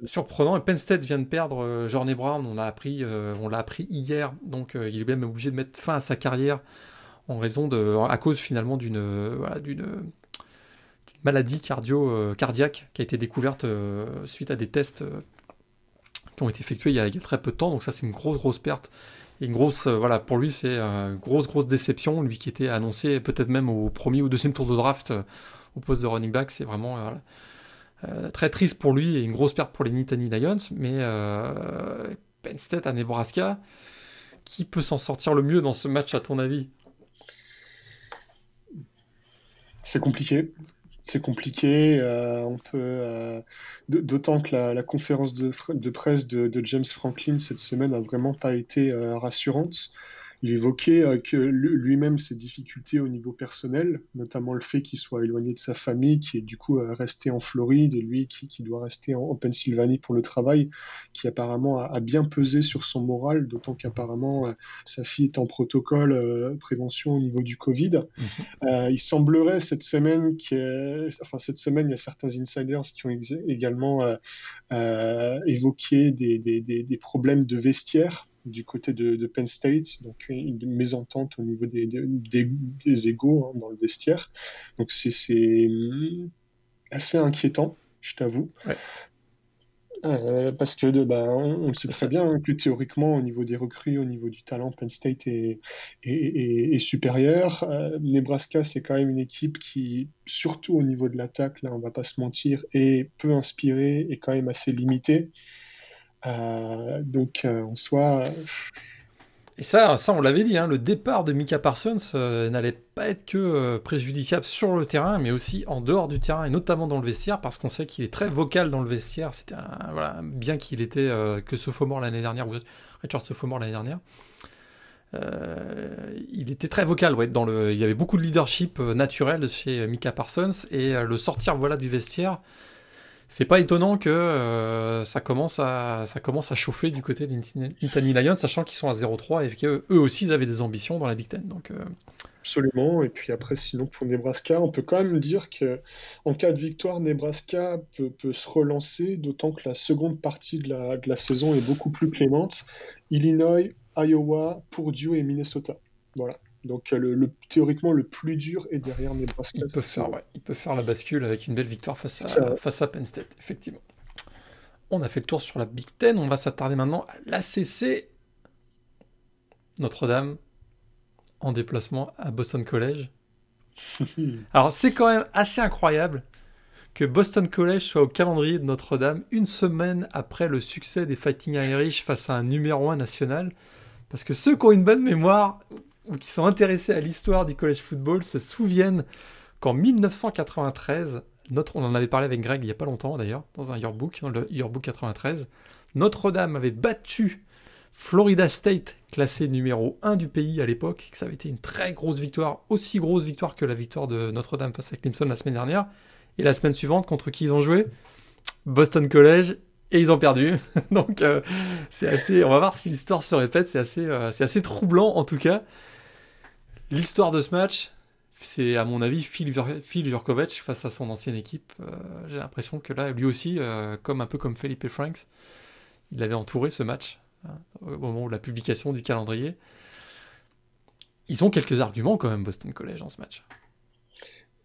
surprenant. Penn State vient de perdre euh, Jorney Brown, on l'a appris, euh, on l'a appris hier, donc il est même obligé de mettre fin à sa carrière en raison de, à cause finalement d'une voilà, d'une maladie cardio, euh, cardiaque qui a été découverte euh, suite à des tests euh, qui ont été effectués il y, a, très peu de temps. Donc ça c'est une grosse grosse perte. Une grosse, voilà, pour lui c'est une grosse grosse déception. Lui qui était annoncé peut-être même au premier ou deuxième tour de draft au poste de running back, c'est vraiment très triste pour lui et une grosse perte pour les Nittany Lions. Mais Penn State à Nebraska, qui peut s'en sortir le mieux dans ce match à ton avis? C'est compliqué. C'est compliqué. Euh, on peut, euh, d'autant que la, conférence de, presse de, James Franklin cette semaine a vraiment pas été euh, rassurante. Il évoquait euh, que lui-même ses difficultés au niveau personnel, notamment le fait qu'il soit éloigné de sa famille, qui est du coup euh, resté en Floride et lui qui, doit rester en, Pennsylvanie pour le travail, qui apparemment a, bien pesé sur son moral, d'autant qu'apparemment euh, sa fille est en protocole prévention au niveau du Covid. Mhm. il semblerait cette semaine, enfin cette semaine, il y a certains insiders qui ont également évoqué des, des problèmes de vestiaire du côté de, Penn State, donc une mésentente au niveau des, des, égaux hein, dans le vestiaire. Donc c'est assez inquiétant, je t'avoue. Euh, parce que bah, on, le sait très bien que théoriquement, au niveau des recrues, au niveau du talent, Penn State est, est, supérieur. Euh, Nebraska, c'est quand même une équipe qui, surtout au niveau de l'attaque, là, on va pas se mentir, est peu inspirée et quand même assez limitée. Euh, donc euh, en soi. Euh, et ça, ça on l'avait dit, hein, le départ de Mika Parsons n'allait pas être que préjudiciable sur le terrain, mais aussi en dehors du terrain, et notamment dans le vestiaire, parce qu'on sait qu'il est très vocal dans le vestiaire. C'était bien qu'il était que sophomore l'année dernière, Richard sophomore l'année dernière. il était très vocal, ouais, dans le, il y avait beaucoup de leadership naturel chez Mika Parsons, et le sortir voilà du vestiaire, c'est pas étonnant que euh, ça, commence à, ça commence à chauffer du côté des Nittany Lions, sachant qu'ils sont à 0-3 et qu'eux aussi ils avaient des ambitions dans la Big Ten. Donc, euh. Absolument. Et puis après, sinon pour Nebraska, on peut quand même dire que en cas de victoire, Nebraska peut, peut se relancer, d'autant que la seconde partie de la, de la saison est beaucoup plus clémente. Illinois, Iowa, Purdue et Minnesota. Voilà. Donc le, théoriquement le plus dur est derrière Nebraska. Ils peuvent, faire, faire la bascule avec une belle victoire face à, face à Penn State, effectivement. On a fait le tour sur la Big Ten, on va s'attarder maintenant à l'ACC. Notre-Dame en déplacement à Boston College. Alors c'est quand même assez incroyable que Boston College soit au calendrier de Notre-Dame une semaine après le succès des Fighting Irish face à un numéro 1 national. Parce que ceux qui ont une bonne mémoire, ou qui sont intéressés à l'histoire du college football se souviennent qu'en 1993, notre, on en avait parlé avec Greg il n'y a pas longtemps d'ailleurs, dans un yearbook, le yearbook 93, Notre-Dame avait battu Florida State classé numéro 1 du pays à l'époque, que ça avait été une très grosse victoire, aussi grosse victoire que la victoire de Notre-Dame face à Clemson la semaine dernière. Et la semaine suivante, contre qui ils ont joué? Boston College, et ils ont perdu. Donc euh, c'est assez. On va voir si l'histoire se répète. C'est assez, euh, c'est assez troublant en tout cas. L'histoire de ce match, c'est à mon avis Phil, Jurkovic face à son ancienne équipe. Euh, j'ai l'impression que là, lui aussi, comme un peu comme Felipe Franks, il avait entouré ce match hein, au moment où la publication du calendrier. Ils ont quelques arguments quand même, Boston College, dans ce match.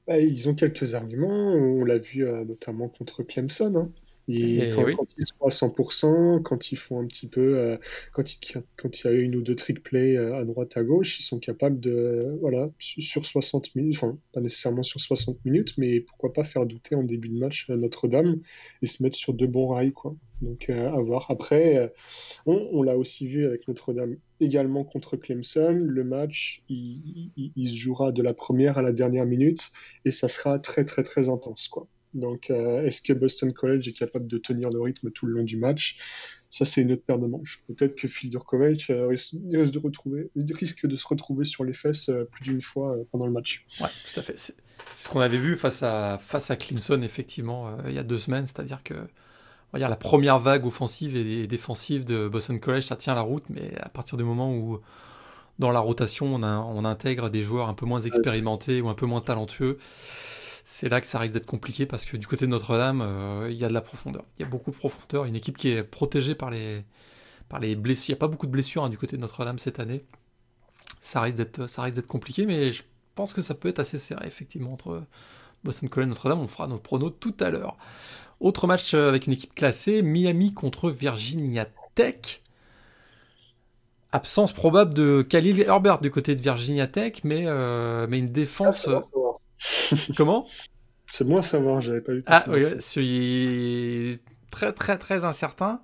Bah, ils ont quelques arguments. On l'a vu notamment contre Clemson. Hein. Et, eh quand, ils sont à 100%, quand ils font un petit peu, euh, quand, il, quand il y a une ou deux trick plays euh, à droite, à gauche, ils sont capables de, voilà, sur 60 minutes, enfin, pas nécessairement sur 60 minutes, mais pourquoi pas faire douter en début de match Notre-Dame et se mettre sur de bons rails, quoi. Donc, euh, à voir. Après, on, l'a aussi vu avec Notre-Dame également contre Clemson. Le match, il, il, se jouera de la première à la dernière minute et ça sera très, très, très intense, quoi. Donc, euh, est-ce que Boston College est capable de tenir le rythme tout le long du match? Ça, c'est une autre paire de manches. Peut-être que Phil Durkovic euh, risque, de retrouver, risque de se retrouver sur les fesses euh, plus d'une fois pendant le match. Ouais, tout à fait. C'est ce qu'on avait vu face à, face à Clemson, effectivement, il y a deux semaines. C'est-à-dire que on va dire, la première vague offensive et défensive de Boston College, ça tient la route, mais à partir du moment où dans la rotation, on, on intègre des joueurs un peu moins expérimentés ou un peu moins talentueux, c'est là que ça risque d'être compliqué parce que du côté de Notre-Dame, euh, il y a de la profondeur. Il y a beaucoup de profondeur. Une équipe qui est protégée par les, par les blessures. Il n'y a pas beaucoup de blessures hein, du côté de Notre-Dame cette année. Ça risque d'être, ça risque d'être compliqué, mais je pense que ça peut être assez serré effectivement entre Boston College et Notre-Dame. On fera nos pronos tout à l'heure. Autre match euh, avec une équipe classée, Miami contre Virginia Tech. Absence probable de Khalil Herbert du côté de Virginia Tech, mais, euh, mais une défense. Comment? C'est moi à savoir, j'avais pas vu. Ah oui, c'est très très très incertain.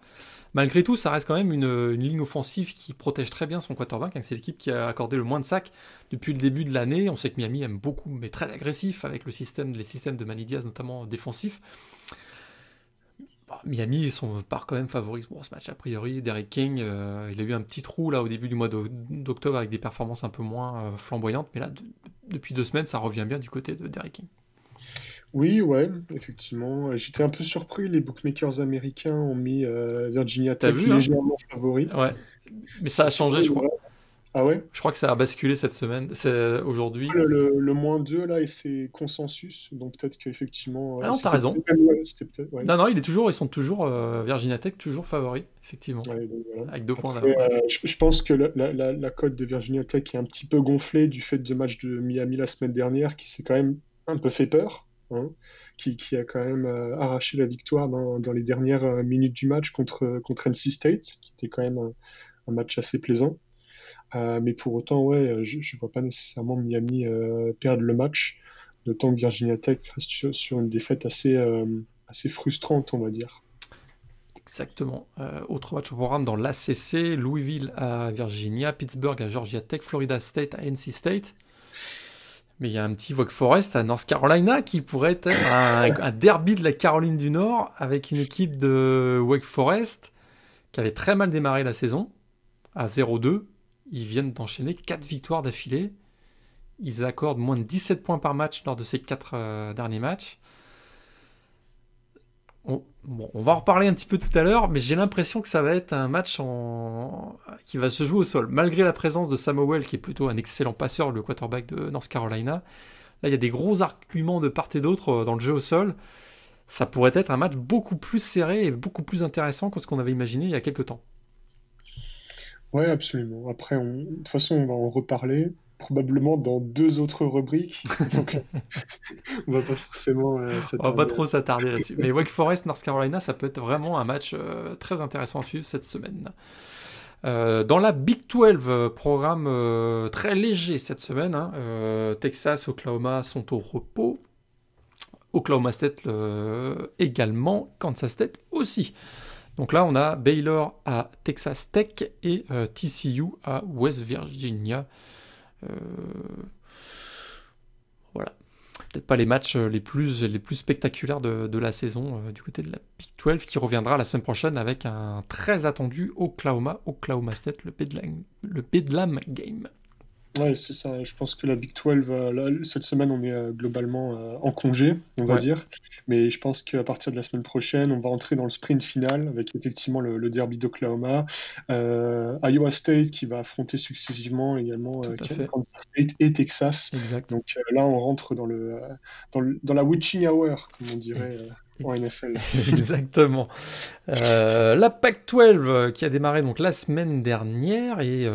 Malgré tout, ça reste quand même une, ligne offensive qui protège très bien son quarterback. Hein. C'est l'équipe qui a accordé le moins de sacs depuis le début de l'année. On sait que Miami aime beaucoup, mais très agressif avec le système, les systèmes de Manidiaz notamment défensifs. Miami, ils sont par quand même favoris pour ce match. A priori, Derek King, euh, il a eu un petit trou là au début du mois d'octobre avec des performances un peu moins euh, flamboyantes, mais là, depuis deux semaines, ça revient bien du côté de Derek King. Oui, ouais, effectivement. J'étais un peu surpris. Les bookmakers américains ont mis euh, Virginia Tech vu, hein? légèrement favori. Ouais. Mais ça a changé, je crois. Ah ouais? Je crois que ça a basculé cette semaine, c'est aujourd'hui. Le, le, moins 2, là, et c'est consensus, donc peut-être qu'effectivement... Ah non, t'as raison. Non, non, il est toujours, ils sont toujours, euh, Virginia Tech, toujours favoris, effectivement. Avec deux points euh, je, pense que la, la, la, cote de Virginia Tech est un petit peu gonflée du fait de match de Miami la semaine dernière, qui s'est quand même un peu fait peur. Hein, qui, qui, a quand même euh, arraché la victoire dans, dans, les dernières minutes du match contre, contre NC State, qui était quand même un match assez plaisant. Euh, mais pour autant, ouais, je ne vois pas nécessairement Miami euh, perdre le match, d'autant que Virginia Tech reste sur, une défaite assez, euh, assez frustrante, on va dire. Exactement. autre match au programme dans l'ACC, Louisville à Virginia, Pittsburgh à Georgia Tech, Florida State à NC State. Mais il y a un petit Wake Forest à North Carolina qui pourrait être un, derby de la Caroline du Nord avec une équipe de Wake Forest qui avait très mal démarré la saison à 0-2 ils viennent d'enchaîner 4 victoires d'affilée. Ils accordent moins de 17 points par match lors de ces 4 euh, derniers matchs. On, va en reparler un petit peu tout à l'heure, mais j'ai l'impression que ça va être un match qui va se jouer au sol. Malgré la présence de Samuel, qui est plutôt un excellent passeur, le quarterback de North Carolina, là il y a des gros arguments de part et d'autre euh, dans le jeu au sol. Ça pourrait être un match beaucoup plus serré et beaucoup plus intéressant que ce qu'on avait imaginé il y a quelques temps. Oui, absolument. Après, de toute façon, on va en reparler probablement dans deux autres rubriques. Donc, on va pas forcément euh, On va pas trop s'attarder là-dessus. Mais Wake Forest, North Carolina, ça peut être vraiment un match euh, très intéressant à suivre cette semaine. Euh, dans la Big 12, programme très léger cette semaine. Hein. Texas, Oklahoma sont au repos. Oklahoma State également. Kansas State aussi. Donc là, on a Baylor à Texas Tech et euh, TCU à West Virginia. Euh, voilà. peut-être pas les matchs les plus, les plus spectaculaires de, la saison du côté de la Big 12 qui reviendra la semaine prochaine avec un très attendu Oklahoma, Oklahoma State, le Bedlam, le Bedlam Game. Ouais, c'est ça. Je pense que la Big 12, euh, cette semaine, on est euh, globalement euh, en congé, on va dire. Mais je pense qu'à partir de la semaine prochaine, on va entrer dans le sprint final avec effectivement le, derby d'Oklahoma. Iowa State qui va affronter successivement également Kansas State et Texas. Donc là, on rentre dans, le, dans, la witching hour, comme on dirait. en NFL. Exactement. la Pac-12 qui a démarré donc la semaine dernière et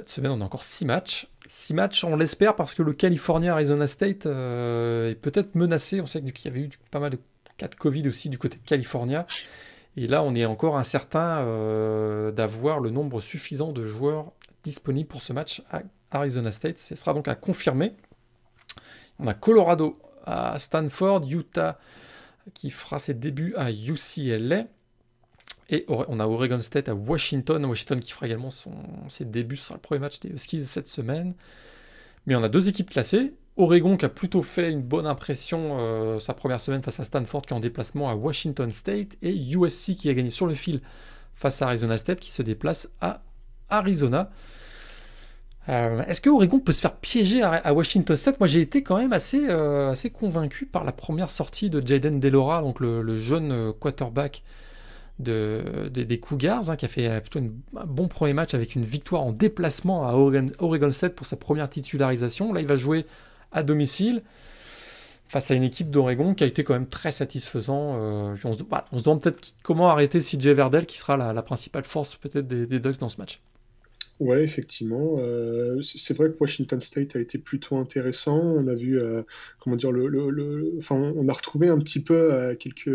cette semaine, on a encore 6 matchs. 6 matchs, on l'espère, parce que le California Arizona State euh, est peut-être menacé. On sait qu'il y avait eu pas mal de cas de Covid aussi du côté de California. Et là, on est encore incertain euh, d'avoir le nombre suffisant de joueurs disponibles pour ce match à Arizona State. Ce sera donc à confirmer. On a Colorado à Stanford, Utah qui fera ses débuts à UCLA. Et on a Oregon State à Washington. Washington qui fera également ses débuts. sur le premier match des Huskies cette semaine. Mais on a deux équipes classées. Oregon qui a plutôt fait une bonne impression euh, sa première semaine face à Stanford qui est en déplacement à Washington State. Et USC qui a gagné sur le fil face à Arizona State qui se déplace à Arizona. Euh, est-ce que Oregon peut se faire piéger à, Washington State? Moi j'ai été quand même assez, euh, assez convaincu par la première sortie de Jaden Delora, donc le jeune quarterback des Cougars, hein, qui a fait plutôt un bon premier match avec une victoire en déplacement à Oregon, State pour sa première titularisation. Là, il va jouer à domicile face à une équipe d'Oregon qui a été quand même très satisfaisant. Euh, on, se, demande peut-être comment arrêter CJ Verdell, qui sera la, principale force peut-être des, Ducks dans ce match. Ouais, effectivement. Euh, c'est vrai que Washington State a été plutôt intéressant. On a vu, euh, comment dire, le, enfin, on a retrouvé un petit peu quelques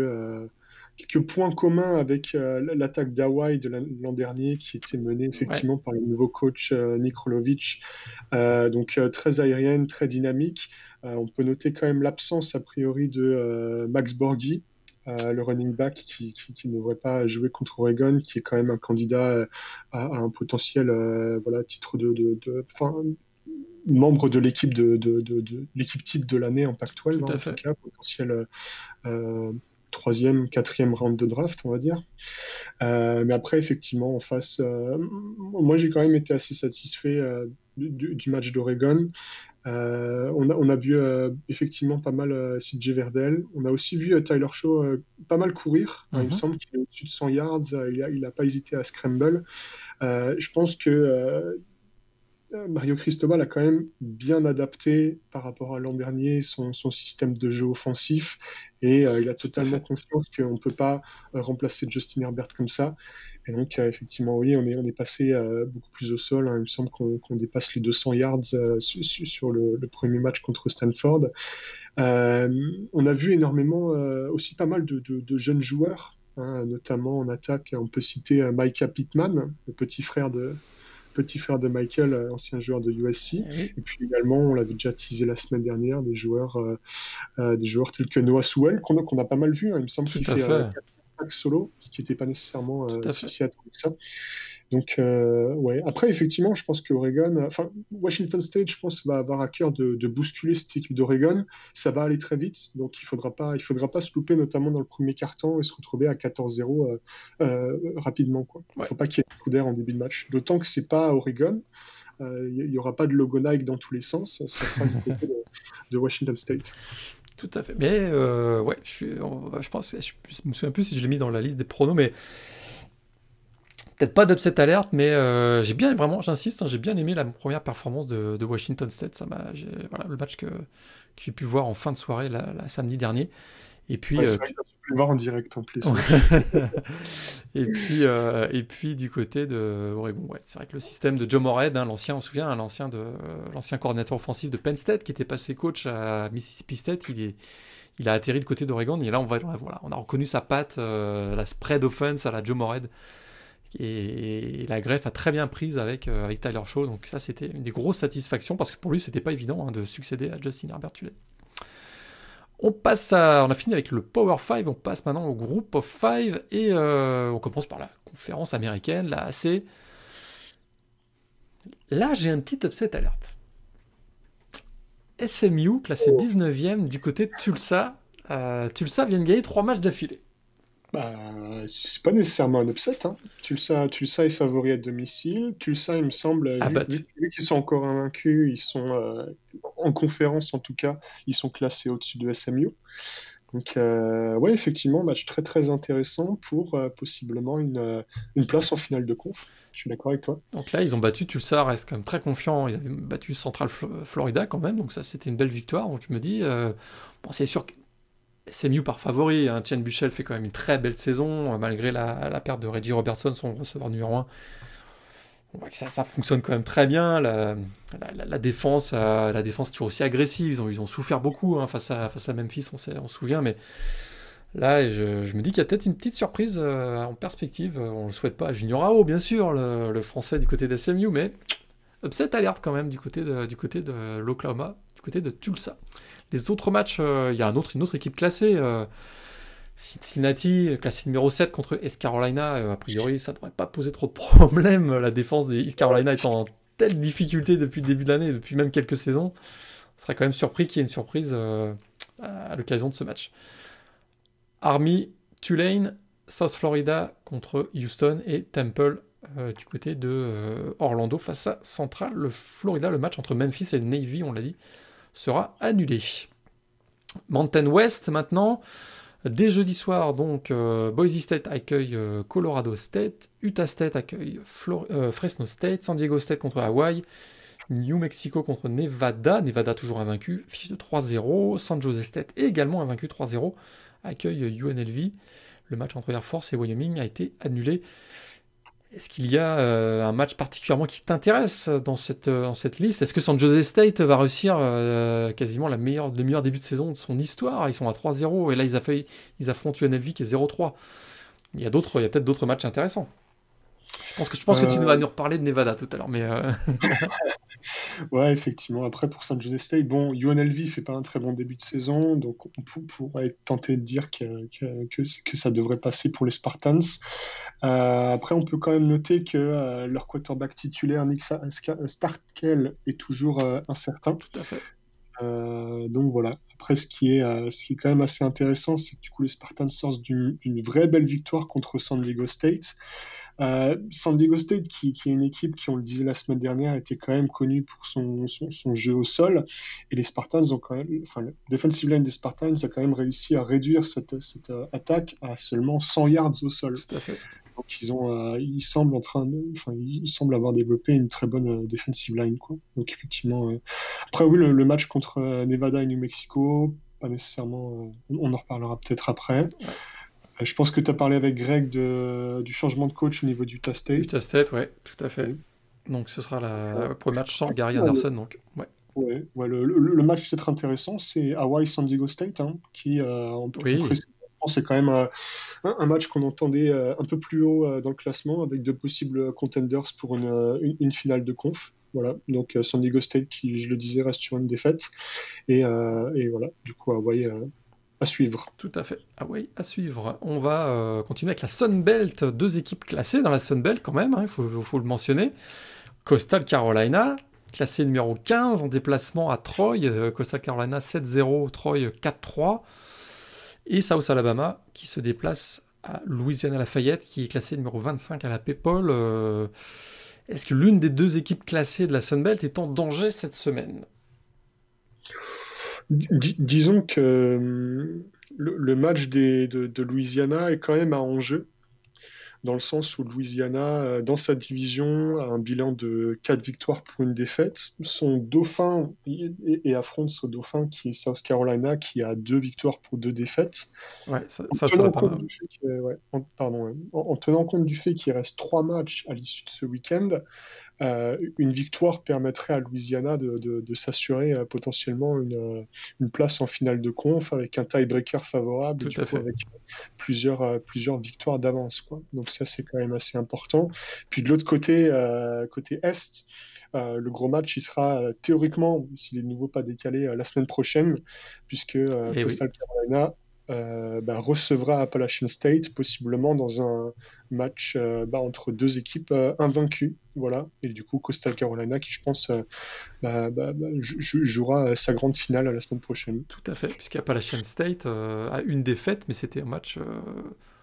quelques points communs avec euh, l'attaque d'Hawaï de l'an dernier qui était menée effectivement par le nouveau coach euh, Nick euh, donc très aérienne, très dynamique. on peut noter quand même l'absence a priori de Max Borghi, le running back qui, ne devrait pas jouer contre Oregon, qui est quand même un candidat à, un potentiel voilà, titre de, de, membre de l'équipe de, l'équipe type de l'année en Pac-12, hein, en tout cas, potentiel troisième, quatrième round de draft, on va dire. Euh, mais après, effectivement, en face, euh, moi j'ai quand même été assez satisfait euh, du, match d'Oregon. On a, on, a, vu effectivement pas mal CJ Verdell. On a aussi vu Tyler Shaw pas mal courir. Il me mhm. semble qu'il est au-dessus de 100 yards. il n'a pas hésité à scramble. je pense que Mario Cristobal a quand même bien adapté par rapport à l'an dernier son, système de jeu offensif et euh, il a totalement conscience qu'on ne peut pas euh, remplacer Justin Herbert comme ça. Et donc, euh, effectivement, oui, on est, on est passé beaucoup plus au sol. Hein. Il me semble qu'on dépasse les 200 yards sur le, premier match contre Stanford. on a vu énormément, aussi pas mal de, jeunes joueurs, hein, notamment en attaque. On peut citer Micah Pittman, le petit frère de, petit frère de Michael, euh, ancien joueur de USC. Eh Et puis également, on l'avait déjà teasé la semaine dernière, des joueurs, euh, euh, des joueurs tels que Noah Sewell, qu'on a, a, pas mal vu. Hein. il me semble qu'il fait, fait. solo, ce qui n'était pas nécessairement si attendu que ça. Donc, euh, ouais. Après, effectivement, je pense que Oregon, enfin, Washington State, je pense, va avoir à cœur de, bousculer cette équipe d'Oregon. Ça va aller très vite, donc il faudra pas, il faudra pas se louper, notamment dans le premier quart-temps, et se retrouver à 14-0 euh, euh, rapidement. Quoi. Il ne faut pas qu'il y ait coup d'air en début de match. D'autant que c'est pas à Oregon. Il n'y aura pas de logo Nike dans tous les sens. Ça sera du côté de, Washington State. Tout à fait. Mais ouais, je, je pense, je, me souviens plus si je l'ai mis dans la liste des pronos, mais peut-être pas d'upset alerte, mais euh, j'ai bien, vraiment, j'insiste, hein, j'ai bien aimé la première performance de, Washington State. Ça m'a, voilà, le match que, j'ai pu voir en fin de soirée, la, samedi dernier. Et puis, ouais, euh, pu le voir en direct en plus. et puis, euh, et puis du côté de Oregon, ouais, c'est vrai que le système de Joe Morehead, hein, l'ancien, on se souvient, hein, l'ancien de l'ancien coordinateur offensif de Penn State, qui était passé coach à Mississippi State, il est il a atterri de côté d'Oregon et là on va voilà, on a reconnu sa patte, la spread offense à la Joe Morehead. Et, la greffe a très bien prise avec, euh, avec Tyler Shaw. Donc ça, c'était une des grosses satisfactions parce que pour lui, c'était pas évident hein, de succéder à Justin Herbert. On passe à, on a fini avec le Power 5, on passe maintenant au Group of 5 et euh, on commence par la conférence américaine, la AC. Là, j'ai un petit upset alerte. SMU, classé 19e du côté de Tulsa. Tulsa vient de gagner trois matchs d'affilée. Bah, c'est pas nécessairement un upset. Hein. Tulsa, Tulsa est favori à domicile. Tulsa, il me semble, Ah, bah, vu, tu- vu qu'ils sont encore invaincus, ils sont euh, en conférence en tout cas, ils sont classés au-dessus de SMU. Donc, euh, ouais, effectivement, match très très intéressant pour euh, possiblement une, euh, une place en finale de conf. Je suis d'accord avec toi. Donc là, ils ont battu Tulsa, reste quand même très confiant. Ils avaient battu Central Flo- Florida quand même, donc ça c'était une belle victoire. Donc je me dis, bon, c'est sûr que SMU par favori. Hein. Chen Buchel fait quand même une très belle saison, euh, malgré la, perte de Reggie Robertson, son receveur numéro 1. On voit que ça, fonctionne quand même très bien. La, défense, euh, la défense est toujours aussi agressive. Ils ont, souffert beaucoup hein, face, à, face à Memphis, on, se souvient, mais là, je, me dis qu'il y a peut-être une petite surprise euh, en perspective. On ne le souhaite pas Junior Ao, bien sûr, le, français du côté d'SMU, mais upset alerte quand même du côté de l'Oklahoma, du côté de Tulsa. Les autres matchs, euh, il y a une autre équipe classée. euh, Cincinnati, classé numéro 7 contre East Carolina, euh, a priori ça devrait pas poser trop de problèmes. La défense de East Carolina est en telle difficulté depuis le début de l'année, depuis même quelques saisons. On serait quand même surpris qu'il y ait une surprise à l'occasion de ce match. Army, Tulane, South Florida contre Houston et Temple du côté de Orlando face à Central. Le Florida, le match entre Memphis et Navy, on l'a dit, sera annulé. Mountain West maintenant. Dès jeudi soir, donc, euh, Boise State accueille euh, Colorado State, Utah State accueille euh, Fresno State, San Diego State contre Hawaii, New Mexico contre Nevada, Nevada toujours invaincu, fiche de 3-0, San Jose State également invaincu 3-0, accueille UNLV. Le match entre Air Force et Wyoming a été annulé. Est-ce qu'il y a euh, un match particulièrement qui t'intéresse dans cette, euh, dans cette liste? Est-ce que San Jose State va réussir euh, quasiment la meilleure, le meilleur début de saison de son histoire? Ils sont à 3-0 et là ils, affaillent- ils affrontent UNLV qui est 0-3. Il y a d'autres, il y a peut-être d'autres matchs intéressants. Je pense que, je pense que tu vas nous reparler de Nevada tout à l'heure, mais Ouais, effectivement. Après, pour San Jose State, bon, UNLV fait pas un très bon début de saison, donc on pou- pourrait être tenté de dire que, que, que, que ça devrait passer pour les Spartans. Euh, après, on peut quand même noter que euh, leur quarterback titulaire, Nick Starkel, est toujours euh, incertain. tout à fait. Euh, donc voilà. Après, ce qui est, euh, ce qui est quand même assez intéressant, c'est que du coup, les Spartans sortent d'une vraie belle victoire contre San Diego State. Euh, San Diego State, qui, qui est une équipe qui, on le disait la semaine dernière, était quand même connue pour son, son, son jeu au sol. Et les Spartans ont quand même, enfin, le defensive line des Spartans a quand même réussi à réduire cette, cette euh, attaque à seulement 100 yards au sol. Tout à fait. Donc ils ont, euh, ils semblent en train de, enfin, ils semblent avoir développé une très bonne euh, defensive line, quoi. Donc effectivement, euh, après oui, le, le match contre Nevada et New Mexico, pas nécessairement, on en reparlera peut-être après. Euh, je pense que tu as parlé avec Greg de, du changement de coach au niveau du Utah State. Utah State, ouais, tout à fait. Oui. Donc ce sera la le premier match sans Gary Ouais, Anderson, donc ouais. Ouais, ouais, le, le- le match peut-être intéressant, c'est Hawaii San Diego State, hein, qui euh, en Oui. c'est- quand même euh, un, un match qu'on entendait euh, un peu plus haut euh, dans le classement, avec de possibles contenders pour une, euh, une, une finale de conf. Voilà, donc euh, San Diego State, qui, je le disais, reste sur une défaite. Et, euh, et voilà, du coup, Hawaii euh, à suivre. Tout à fait. Ah oui, à suivre. On va euh, continuer avec la Sun Belt. Deux équipes classées dans la Sun Belt quand même, hein, il faut, le mentionner. Coastal Carolina, classé numéro 15 en déplacement à Troy. Euh, Coastal Carolina 7-0, Troy 4-3. Et South Alabama qui se déplace à Louisiana Lafayette, qui est classé numéro 25 à la PayPal. Euh, Est-ce que l'une des deux équipes classées de la Sun Belt est en danger cette semaine? Dis- disons que euh, le, le match des, de, de Louisiana est quand même à enjeu, dans le sens où Louisiana, euh, dans sa division, a un bilan de 4 victoires pour une défaite. Son dauphin et, et affronte ce dauphin qui est South Carolina, qui a 2 victoires pour 2 défaites. Ouais, ça, En ça, tenant, compte du fait que- ouais, en, pardon, ouais. En- en tenant compte du fait qu'il reste 3 matchs à l'issue de ce week-end, euh, une victoire permettrait à Louisiana de, de- de s'assurer euh, potentiellement une, euh, une place en finale de conf avec un tiebreaker favorable, Tout du à coup fait. avec plusieurs, euh, plusieurs victoires d'avance. Donc ça, c'est quand même assez important. Puis de l'autre côté, euh, côté Est, euh, le gros match, il sera euh, théoriquement, s'il est de nouveau pas décalé, euh, la semaine prochaine, puisque euh, Eh oui. Coastal Carolina euh, bah, recevra Appalachian State, possiblement dans un match euh, bah, entre deux équipes euh, invaincues. Voilà. Et du coup, Coastal Carolina, qui je pense bah, jouera sa grande finale la semaine prochaine. Tout à fait, puisqu'Appalachian State a une défaite, mais c'était un match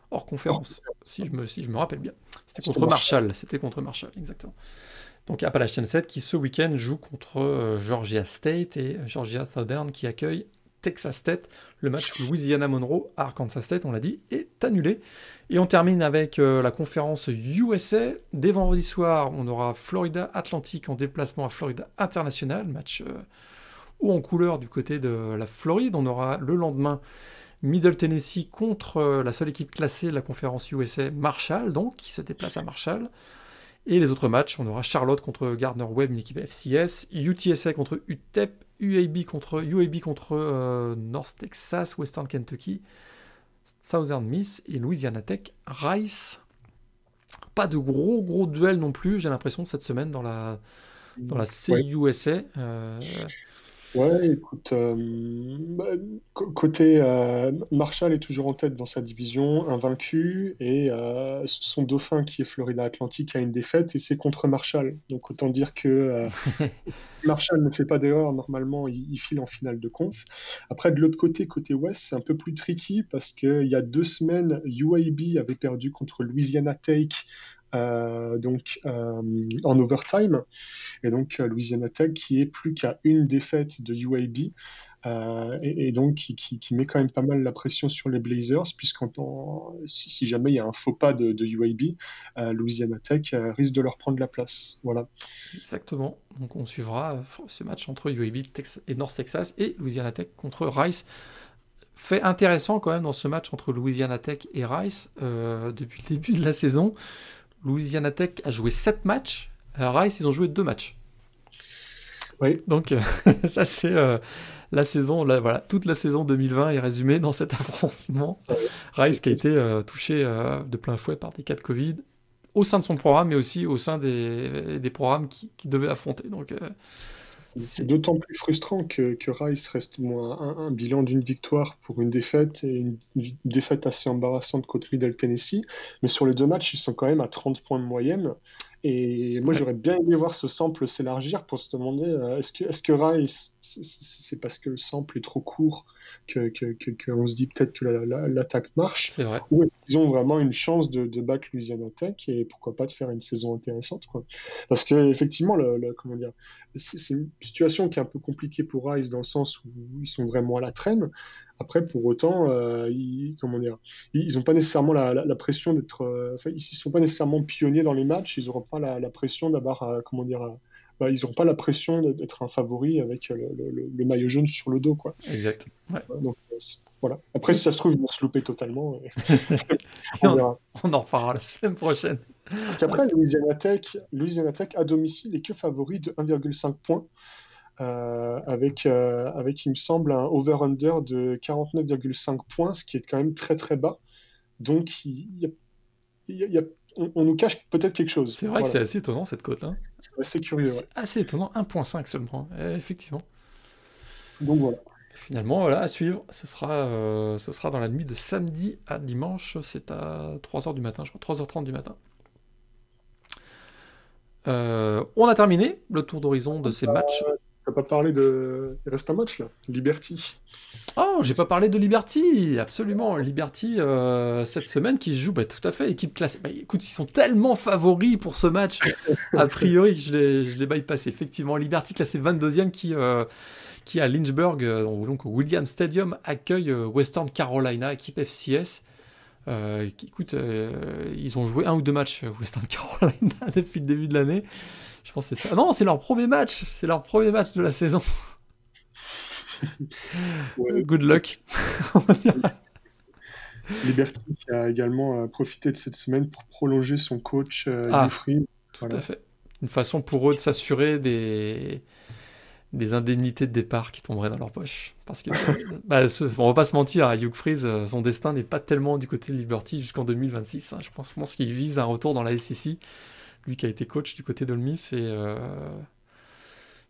hors conférence, si, je me, si je me rappelle bien. C'était contre Marshall. C'était contre Marshall, exactement. Donc Appalachian State qui ce week-end joue contre Georgia State et Georgia Southern qui accueille Texas State. Le match Louisiana Monroe Arkansas State, on l'a dit, est annulé. Et on termine avec euh, la conférence USA. Dès vendredi soir, on aura Florida Atlantic en déplacement à Florida International, match euh, haut en couleur du côté de la Floride. On aura le lendemain Middle Tennessee contre euh, la seule équipe classée de la conférence USA, Marshall, donc, qui se déplace à Marshall. Et les autres matchs, on aura Charlotte contre Gardner Webb, une équipe FCS, UTSA contre UTEP, UAB contre, UAB contre euh, North Texas, Western Kentucky, Southern Miss et Louisiana Tech, Rice. Pas de gros gros duels non plus, j'ai l'impression, cette semaine dans la, dans la CUSA. Euh, Ouais, écoute, euh, bah, côté euh, Marshall est toujours en tête dans sa division, invaincu, et euh, son dauphin qui est Florida Atlantic a une défaite et c'est contre Marshall. Donc autant dire que Marshall ne fait pas d'erreur, normalement il, file en finale de conf. Après de l'autre côté, côté Ouest, c'est un peu plus tricky parce qu'il y a deux semaines, UAB avait perdu contre Louisiana Tech euh, donc euh, en overtime. Et donc euh, Louisiana Tech qui est plus qu'à une défaite de UAB. et, donc qui, met quand même pas mal la pression sur les Blazers, puisqu'en si, si, jamais il y a un faux pas de UAB, Louisiana Tech risque de leur prendre la place. Voilà. Exactement. Donc on suivra ce match entre UAB et North Texas et Louisiana Tech contre Rice. Fait intéressant quand même dans ce match entre Louisiana Tech et Rice depuis le début de la saison. Louisiana Tech a joué 7 matchs. Rice, ils ont joué 2 matchs. Oui. Donc, euh, ça, c'est euh, la saison, voilà, toute la saison 2020 est résumée dans cet affrontement. Rice qui a été euh, touché de plein fouet par des cas de Covid au sein de son programme, mais aussi au sein des, des programmes qu'il qui devait affronter. Donc, c'est d'autant plus frustrant que, que, Rice reste moins un, bilan d'une victoire pour une défaite et une, défaite assez embarrassante contre Middle Tennessee. Mais sur les deux matchs, ils sont quand même à 30 points de moyenne. Et moi, j'aurais bien aimé voir ce sample s'élargir pour se demander euh, est-ce que, est -ce que Rice, c'est parce que le sample est trop court qu'on que, que, se dit peut-être que l'attaque marche vrai. Ou est-ce qu'ils ont vraiment une chance de, de, battre Louisiana Tech et pourquoi pas de faire une saison intéressante quoi. Parce qu'effectivement, le, comment dire, c'est une situation qui est un peu compliquée pour Rice dans le sens où ils sont vraiment à la traîne. Après, pour autant, euh, ils, comment dire, ils n'ont pas nécessairement la, pression d'être. Euh, ils ne sont pas nécessairement pionniers dans les matchs. Ils n'auront pas la, pression d'avoir, euh, comment dire, bah, ils n'auront pas la pression d'être un favori avec le, maillot jaune sur le dos, quoi. Exact. Donc, voilà. Après, si ça se trouve, ils vont se louper totalement. on, on, en reparlera la semaine prochaine. Parce qu'après, Louisiana Tech, Louisiana Tech à domicile est que favori de 1,5 points. Euh, avec, euh, avec, il me semble, un over-under de 49,5 points, ce qui est quand même très très bas. Donc, il y a, on, nous cache peut-être quelque chose. C'est vrai que c'est assez étonnant cette cote-là. C'est assez curieux. C'est assez étonnant, 1,5 seulement, eh, effectivement. Donc voilà. finalement, voilà, à suivre, ce sera, euh, ce sera dans la nuit de samedi à dimanche, c'est à 3h du matin, je crois, 3h30 du matin. on a terminé le tour d'horizon de ces matchs n'as pas parlé de. Il reste un match là, Liberty. Oh, j'ai pas parlé de Liberty, absolument. Liberty euh, cette semaine qui joue, bah, tout à fait, équipe classée. Bah, écoute, ils sont tellement favoris pour ce match, a priori, que je l'ai bypassé. Effectivement, Liberty classé 22e qui, euh, qui à Lynchburg, euh, donc au Williams Stadium, accueille Western Carolina, équipe FCS. Écoute, ils ont joué un ou deux matchs Western Carolina depuis le début de l'année. Je pense que c'est ça. Non, c'est leur premier match. C'est leur premier match de la saison. Good luck. Liberty qui a également euh, profité de cette semaine pour prolonger son coach euh, ah, Tout à fait. Une façon pour eux de s'assurer des des indemnités de départ qui tomberaient dans leur poche. Parce que, bah, on va pas se mentir, à hein, Hugh Freeze, euh, son destin n'est pas tellement du côté de Liberty jusqu'en 2026. Hein. Je pense, pense qu'il vise un retour dans la SEC lui qui a été coach du côté d'Olmis et euh,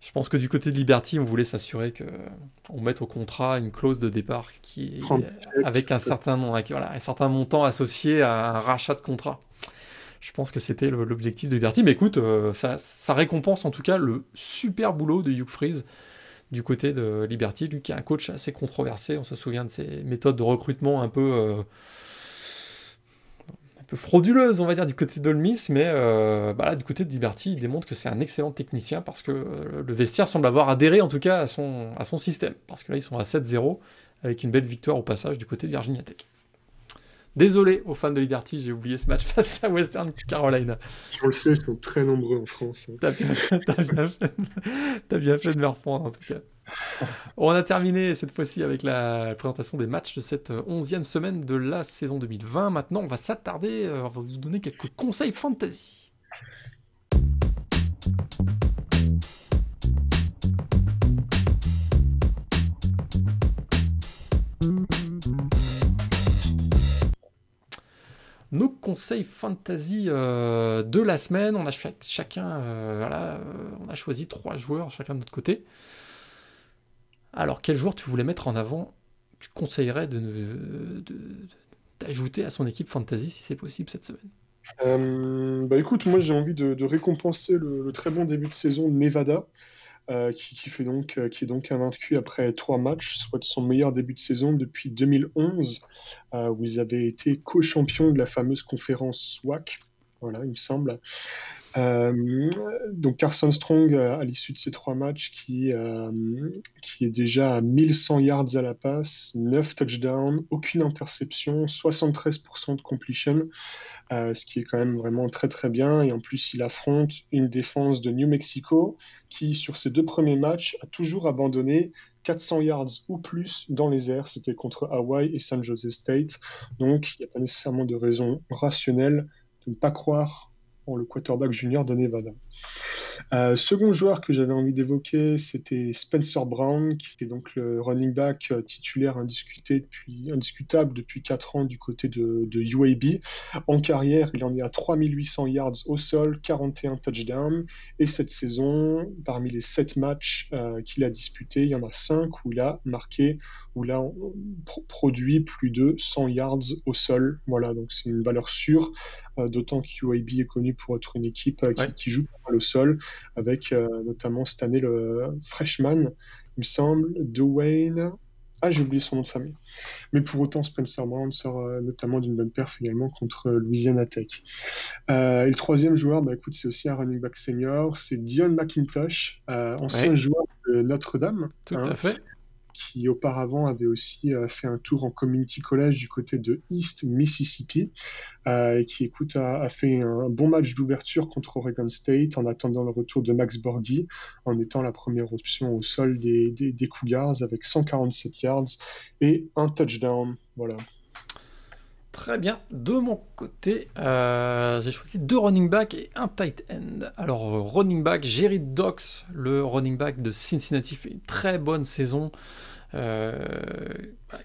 Je pense que du côté de Liberty, on voulait s'assurer qu'on mette au contrat une clause de départ qui avec un certain, voilà, un certain montant associé à un rachat de contrat. Je pense que c'était l'objectif de Liberty. Mais écoute, euh, ça, récompense en tout cas le super boulot de Hugh Freeze du côté de Liberty, lui qui est un coach assez controversé. On se souvient de ses méthodes de recrutement un peu. Euh, frauduleuse, on va dire, du côté d'Olmis, mais euh, bah du côté de Liberty, il démontre que c'est un excellent technicien parce que le vestiaire semble avoir adhéré en tout cas à son, à son système. Parce que là, ils sont à 7-0 avec une belle victoire au passage du côté de Virginia Tech. Désolé aux fans de Liberty, j'ai oublié ce match face à Western Carolina. Je le sais, ils sont très nombreux en France. T'as bien, bien, bien, fait de me reprendre en tout cas. On a terminé cette fois-ci avec la présentation des matchs de cette euh, onzième semaine de la saison 2020. Maintenant, on va s'attarder, euh, on va vous donner quelques conseils fantasy. Nos conseils fantasy euh, de la semaine. On a chacun, voilà, on a choisi trois joueurs chacun de notre côté. Alors, quel joueur tu voulais mettre en avant Tu conseillerais de, d'ajouter à son équipe fantasy si c'est possible cette semaine? Euh, bah écoute, moi j'ai envie de, récompenser le, très bon début de saison de Nevada, euh, qui, fait donc, euh, qui est donc invaincu après trois matchs, soit son meilleur début de saison depuis 2011, où ils avaient été co-champions de la fameuse conférence SWAC, voilà, il me semble. Euh, donc Carson Strong, euh, à l'issue de ces trois matchs, qui, euh, qui est déjà à 1100 yards à la passe, 9 touchdowns, aucune interception, 73% de completion, ce qui est quand même vraiment très très bien. Et en plus, il affronte une défense de New Mexico qui, sur ses deux premiers matchs, a toujours abandonné 400 yards ou plus dans les airs. C'était contre Hawaii et San Jose State. Donc, il n'y a pas nécessairement de raison rationnelle de ne pas croire le quarterback junior de Nevada. Euh, second joueur que j'avais envie d'évoquer, c'était Spencer Brown, qui est donc le running back euh, titulaire indiscuté depuis, indiscutable depuis 4 ans du côté de, UAB. En carrière, il en est à 3800 yards au sol, 41 touchdowns. Et cette saison, parmi les 7 matchs euh, qu'il a disputés, il y en a 5 où il a marqué où là, on produit plus de 100 yards au sol. Voilà, donc c'est une valeur sûre, euh, d'autant que UAB est connu pour être une équipe euh, qui, joue pas mal au sol, avec euh, notamment cette année le freshman, il me semble, Dwayne. Ah, j'ai oublié son nom de famille. Mais pour autant, Spencer Brown sort notamment d'une bonne perf également contre Louisiana Tech. et le troisième joueur, bah, écoute, c'est aussi un running back senior, c'est Dion McIntosh, ancien joueur de Notre-Dame. Tout hein. à fait qui auparavant avait aussi euh, fait un tour en community college du côté de East Mississippi, euh, et qui écoute a, fait un bon match d'ouverture contre Oregon State en attendant le retour de Max Borghi, en étant la première option au sol des, des, Cougars avec 147 yards et un touchdown. Voilà. Très bien. De mon côté, euh, j'ai choisi deux running back et un tight end. Alors, running back, Jerry Dox, le running back de Cincinnati, fait une très bonne saison. Euh,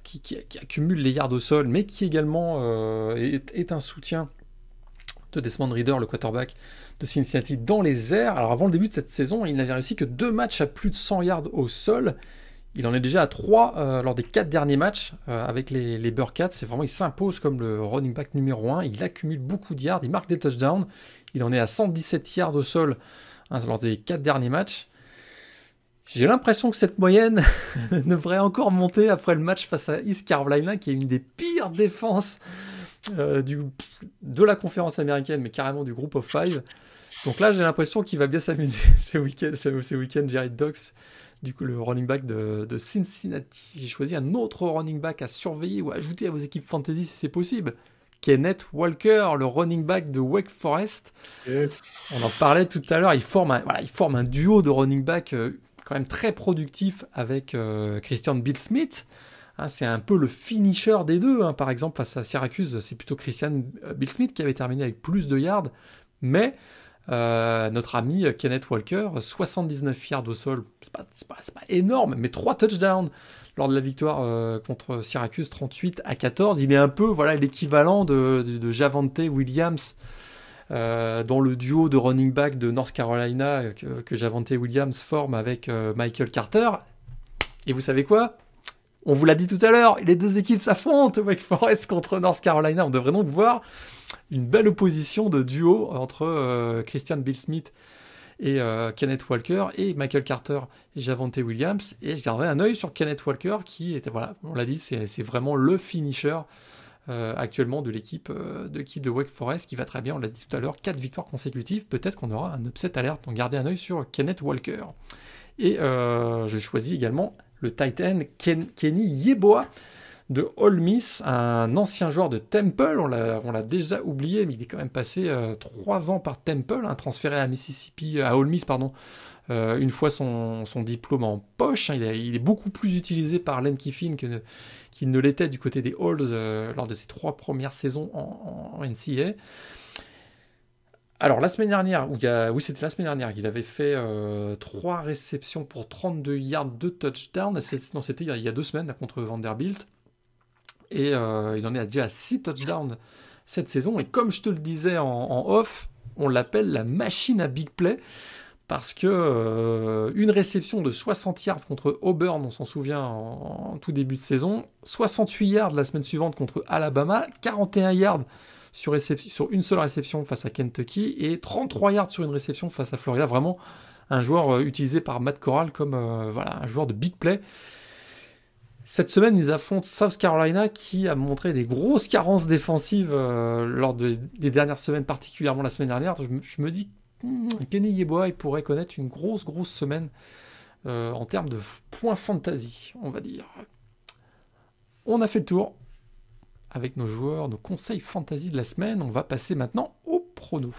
qui, accumule les yards au sol, mais qui également euh, est, un soutien de Desmond Reader, le quarterback de Cincinnati, dans les airs. Alors avant le début de cette saison, il n'avait réussi que deux matchs à plus de 100 yards au sol. Il en est déjà à 3 euh, lors des 4 derniers matchs avec les, les Burkats. C'est vraiment, il s'impose comme le running back numéro 1. Il accumule beaucoup de yards, il marque des touchdowns. Il en est à 117 yards au sol hein, lors des 4 derniers matchs. J'ai l'impression que cette moyenne devrait encore monter après le match face à East Carolina, qui est une des pires défenses euh, de la conférence américaine, mais carrément du groupe of five. Donc là, j'ai l'impression qu'il va bien s'amuser ce week-end, ce, week-end, Jared du coup, le running back de, Cincinnati. J'ai choisi un autre running back à surveiller ou à ajouter à vos équipes fantasy si c'est possible. Kenneth Walker, le running back de Wake Forest. On en parlait tout à l'heure, il forme un, voilà, il forme un duo de running back euh, quand même très productif avec euh, Christian Bill Smith. Hein, c'est un peu le finisher des deux. Hein. Par exemple, face à Syracuse, c'est plutôt Christian euh, Bill Smith qui avait terminé avec plus de yards. Mais euh, notre ami Kenneth Walker, 79 yards au sol, c'est pas, énorme, mais 3 touchdowns lors de la victoire contre Syracuse 38 à 14. Il est un peu voilà l'équivalent de, Javante Williams dans le duo de running back de North Carolina que, que Javante Williams forme avec Michael Carter. Et vous savez quoi? On vous l'a dit tout à l'heure, les deux équipes s'affrontent, Wake Forest contre North Carolina. On devrait donc voir une belle opposition de duo entre Christian Bill Smith et euh, Kenneth Walker et Michael Carter et Javante Williams. Et je garderai un œil sur Kenneth Walker qui était, voilà, on l'a dit, c'est vraiment le finisher euh, actuellement de l'équipe euh, de, Wake Forest qui va très bien, on l'a dit tout à l'heure, 4 victoires consécutives. Peut-être qu'on aura un upset alerte, donc gardez un œil sur Kenneth Walker. Et je choisis également le Titan Kenny Yeboah de Ole Miss, un ancien joueur de Temple. On l'a déjà oublié, mais il est quand même passé euh, trois ans par Temple, hein, transféré à Mississippi, à Ole Miss, pardon, euh, une fois son, diplôme en poche. Hein. il, est beaucoup plus utilisé par Len Kiffin qu'il ne l'était du côté des Halls euh, lors de ses trois premières saisons en, NCA. Alors la semaine dernière, oui c'était la semaine dernière, il avait fait trois réceptions pour 32 yards, de touchdown. Non, c'était il, y a deux semaines contre Vanderbilt et euh, il en est déjà à 6 touchdowns cette saison. Et comme je te le disais en, off, on l'appelle la machine à big play parce que euh, une réception de 60 yards contre Auburn, on s'en souvient en, tout début de saison, 68 yards la semaine suivante contre Alabama, 41 yards sur, une seule réception face à Kentucky et 33 yards sur une réception face à Florida. Vraiment un joueur euh, utilisé par Matt Corral comme voilà, un joueur de big play. Cette semaine, ils affrontent South Carolina qui a montré des grosses carences défensives euh, lors des dernières semaines, particulièrement la semaine dernière. Je me, dis, hmm, Kenny Yeboah, pourrait connaître une grosse, grosse semaine euh, en termes de points fantasy, on va dire. On a fait le tour avec nos joueurs, nos conseils fantasy de la semaine. On va passer maintenant au prono.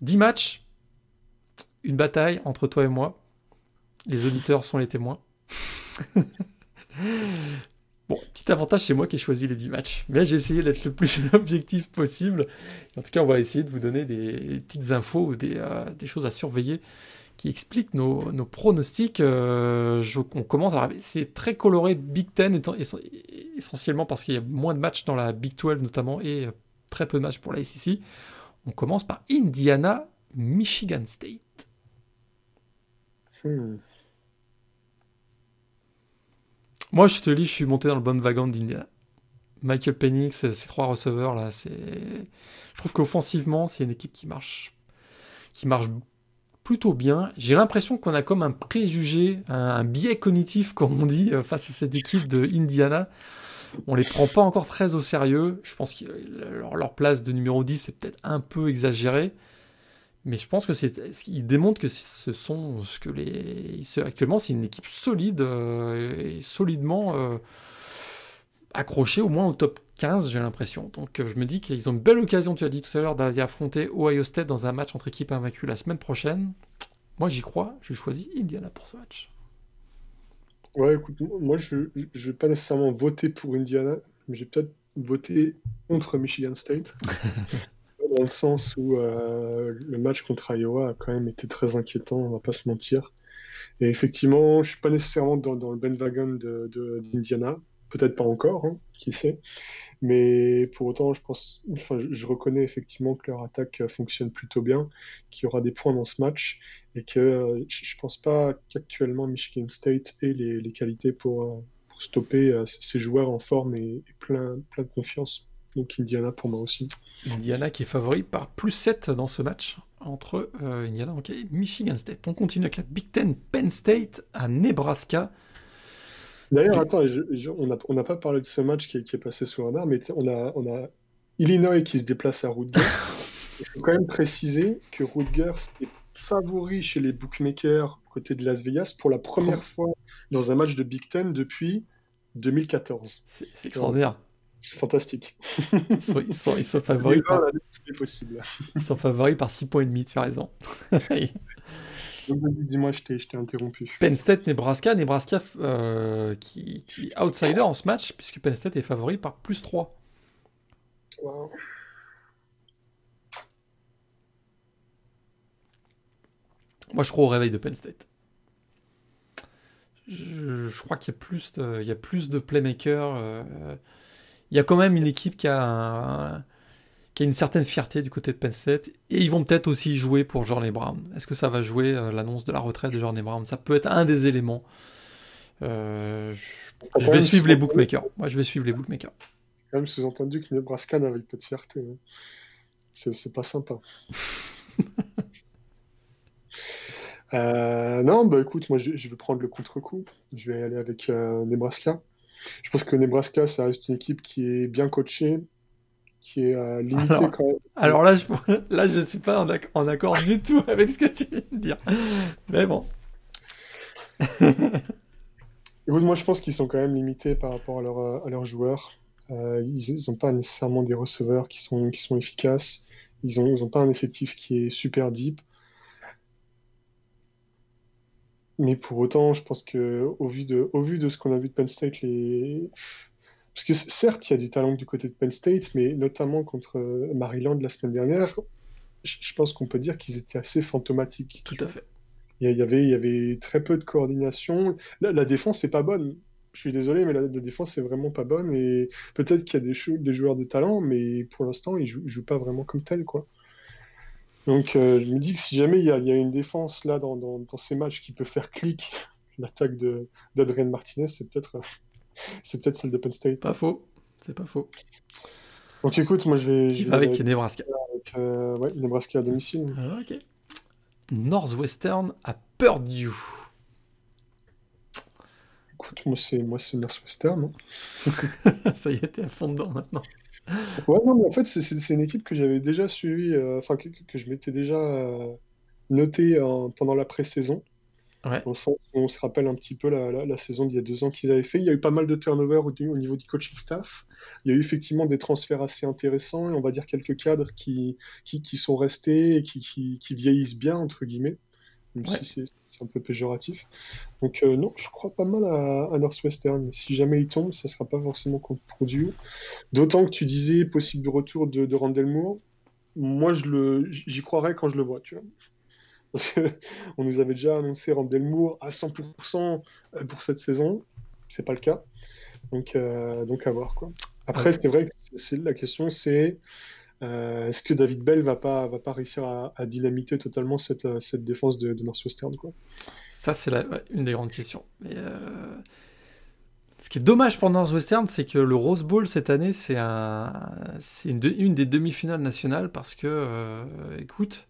10 matchs, une bataille entre toi et moi. Les auditeurs sont les témoins. bon, petit avantage, c'est moi qui ai choisi les 10 matchs. Mais j'ai essayé d'être le plus objectif possible. En tout cas, on va essayer de vous donner des petites infos ou des, euh, choses à surveiller qui expliquent nos, pronostics. Euh, on commence. C'est très coloré Big Ten, essentiellement parce qu'il y a moins de matchs dans la Big 12 notamment et euh, très peu de matchs pour la SEC. On commence par Indiana, Michigan State. Hmm. Moi, je te lis, je suis monté dans le bon wagon d'Indiana. Michael Penix, ces trois receveurs là, c'est. Je trouve qu'offensivement, c'est une équipe qui marche, qui marche plutôt bien. J'ai l'impression qu'on a comme un préjugé, un, biais cognitif, comme on dit, euh, face à cette équipe de Indiana on les prend pas encore très au sérieux. Je pense que leur, place de numéro 10 c'est peut-être un peu exagéré. Mais je pense que c'est, ils démontrent que ce sont ce que les, actuellement c'est une équipe solide euh, et solidement euh, accrochée au moins au top 15, j'ai l'impression. Donc je me dis qu'ils ont une belle occasion, tu as dit tout à l'heure, d'aller affronter Ohio State dans un match entre équipes invaincues la semaine prochaine. Moi j'y crois, j'ai choisi Indiana pour ce match. Ouais, écoute, moi, je ne vais pas nécessairement voter pour Indiana, mais j'ai peut-être voté contre Michigan State. dans le sens où euh, le match contre Iowa a quand même été très inquiétant, on va pas se mentir. Et effectivement, je suis pas nécessairement dans, le bandwagon d'Indiana, de, peut-être pas encore, hein, qui sait. Mais pour autant, je pense, enfin, je, reconnais effectivement que leur attaque fonctionne plutôt bien, qu'il y aura des points dans ce match et que euh, je ne pense pas qu'actuellement Michigan State ait les, qualités pour, euh, stopper euh, ces joueurs en forme et, plein de confiance. Donc Indiana pour moi aussi. Indiana qui est favori par plus 7 dans ce match entre Indiana et Michigan State. On continue avec la Big Ten Penn State à Nebraska. D'ailleurs, attends, on n'a pas parlé de ce match qui, est passé sous radar, mais on a, on a Illinois qui se déplace à Rutgers. Il faut quand même préciser que Rutgers est favori chez les bookmakers côté de Las Vegas pour la première fois dans un match de Big Ten depuis 2014. C'est extraordinaire. C'est fantastique. Ils sont, ils sont, favoris par... Ils sont favoris par 6 points et demi, tu as raison. Dis-moi, je t'ai interrompu. Penn State, Nebraska. Nebraska euh, qui, qui outsider en ce match, puisque Penn State est favori par plus 3. Moi, je crois au réveil de Penn State. je, crois qu'il y a plus de, il y a plus de playmakers. Il y a quand même une équipe qui a, qui a une certaine fierté du côté de Penn State. Et ils vont peut-être aussi jouer pour Jordan Brown. Est-ce que ça va jouer l'annonce de la retraite de Jordan Brown Ça peut être un des éléments. je, je vais suivre les bookmakers. Moi, je vais suivre les bookmakers. Quand même sous-entendu que Nebraska n'avait pas de fierté. Hein. C'est pas sympa. Euh, non, bah écoute, moi je, vais prendre le contre-coup. Je vais aller avec euh, Nebraska. Je pense que Nebraska, ça reste une équipe qui est bien coachée, qui est euh, limitée quand même. Alors là, je, là, je suis pas en, accord du tout avec ce que tu viens de dire. Mais bon. écoute, moi je pense qu'ils sont quand même limités par rapport à, à leurs joueurs. ils n'ont pas nécessairement des receveurs qui sont, qui sont efficaces. Ils n'ont ils ont pas un effectif qui est super deep. Mais pour autant, je pense que au vu de, au vu de ce qu'on a vu de Penn State, les... parce que certes, il y a du talent du côté de Penn State, mais notamment contre euh, Maryland la semaine dernière, je pense qu'on peut dire qu'ils étaient assez fantomatiques. Tout à fait. Il y, avait, il y avait très peu de coordination. La, la défense n'est pas bonne. Je suis désolé, mais la, défense est vraiment pas bonne. Et peut-être qu'il y a des, des, joueurs de talent, mais pour l'instant, ils jouent, jouent pas vraiment comme tel, quoi. Donc euh, je me dis que si jamais il y, a, une défense là dans, ces matchs qui peut faire clic l'attaque d'Adrien Martinez, c'est peut-être c'est peut-être celle de Penn State. Pas faux, c'est pas faux. Donc écoute, moi je vais. Tu avec Nebraska. Avec, euh, ouais, Nebraska à domicile. Ah, ok. Northwestern à Purdue. Écoute, moi c'est moi c'est Northwestern. Hein. Ça y est, t'es à fond dedans maintenant. Ouais, non, mais en fait, c'est une équipe que j'avais déjà suivie, euh, enfin, que, que, je m'étais déjà euh, noté pendant la pré-saison. Ouais. On, on, se rappelle un petit peu la, la, saison d'il y a deux ans qu'ils avaient fait. Il y a eu pas mal de turnover au, au, niveau du coaching staff. Il y a eu effectivement des transferts assez intéressants et on va dire quelques cadres qui, qui, qui sont restés et qui, qui, qui, vieillissent bien, entre guillemets même si c'est un peu péjoratif. Donc euh, non, je crois pas mal à, Northwestern. Si jamais il tombe, ça sera pas forcément contre Purdue. D'autant que tu disais possible retour de, de Randall Moore. Moi, je le, j'y croirais quand je le vois, tu vois. Parce qu'on nous avait déjà annoncé Randall Moore à 100% euh, pour cette saison. C'est pas le cas. Donc, euh, donc à voir quoi. Après, c'est vrai que c'est, la question, c'est euh, est-ce que David Bell va pas va pas réussir à, dynamiter totalement cette, euh, cette défense de, Northwestern quoi? Ça c'est une des grandes questions. Euh, ce qui est dommage pour Northwestern, c'est que le Rose Bowl cette année c'est un une, une, des demi-finales nationales parce que écoute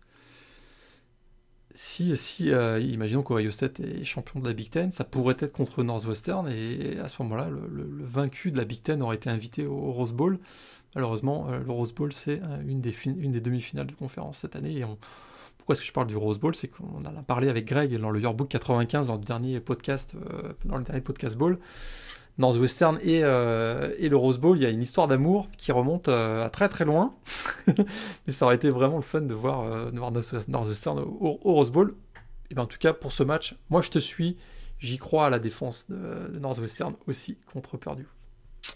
si, si imaginons qu'Ohio State est champion de la Big Ten, ça pourrait être contre Northwestern et à ce moment-là, le, vaincu de la Big Ten aurait été invité au Rose Bowl. Malheureusement, euh, le Rose Bowl, c'est euh, une des, demi-finales de conférence cette année. Pourquoi est-ce que je parle du Rose Bowl? C'est qu'on en a parlé avec Greg dans le Yearbook 95, dans le dernier podcast, euh, dans le podcast Bowl. Northwestern et, et le Rose Bowl, il y a une histoire d'amour qui remonte à très très loin. Mais ça aurait été vraiment le fun de voir, de voir Northwestern au, Rose Bowl. Et bien en tout cas, pour ce match, moi je te suis. J'y crois à la défense de, de Northwestern aussi contre Purdue.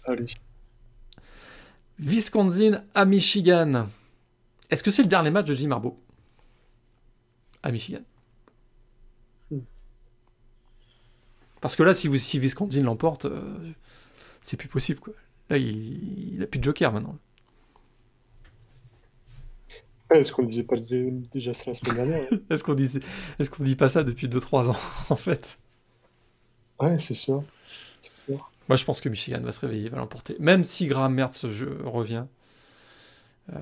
Allez. Wisconsin à Michigan. Est-ce que c'est le dernier match de Jim Marbeau à Michigan? Parce que là, si, si Wisconsin l'emporte, euh, c'est plus possible. Quoi. Là, il, n'a a plus de joker maintenant. Est-ce qu'on ne disait pas déjà ça la semaine dernière Est-ce qu'on disait... est dit pas ça depuis 2-3 ans, en fait? Ouais, c'est sûr. C'est sûr. Moi, je pense que Michigan va se réveiller, va l'emporter. Même si Graham Mertz revient. Euh,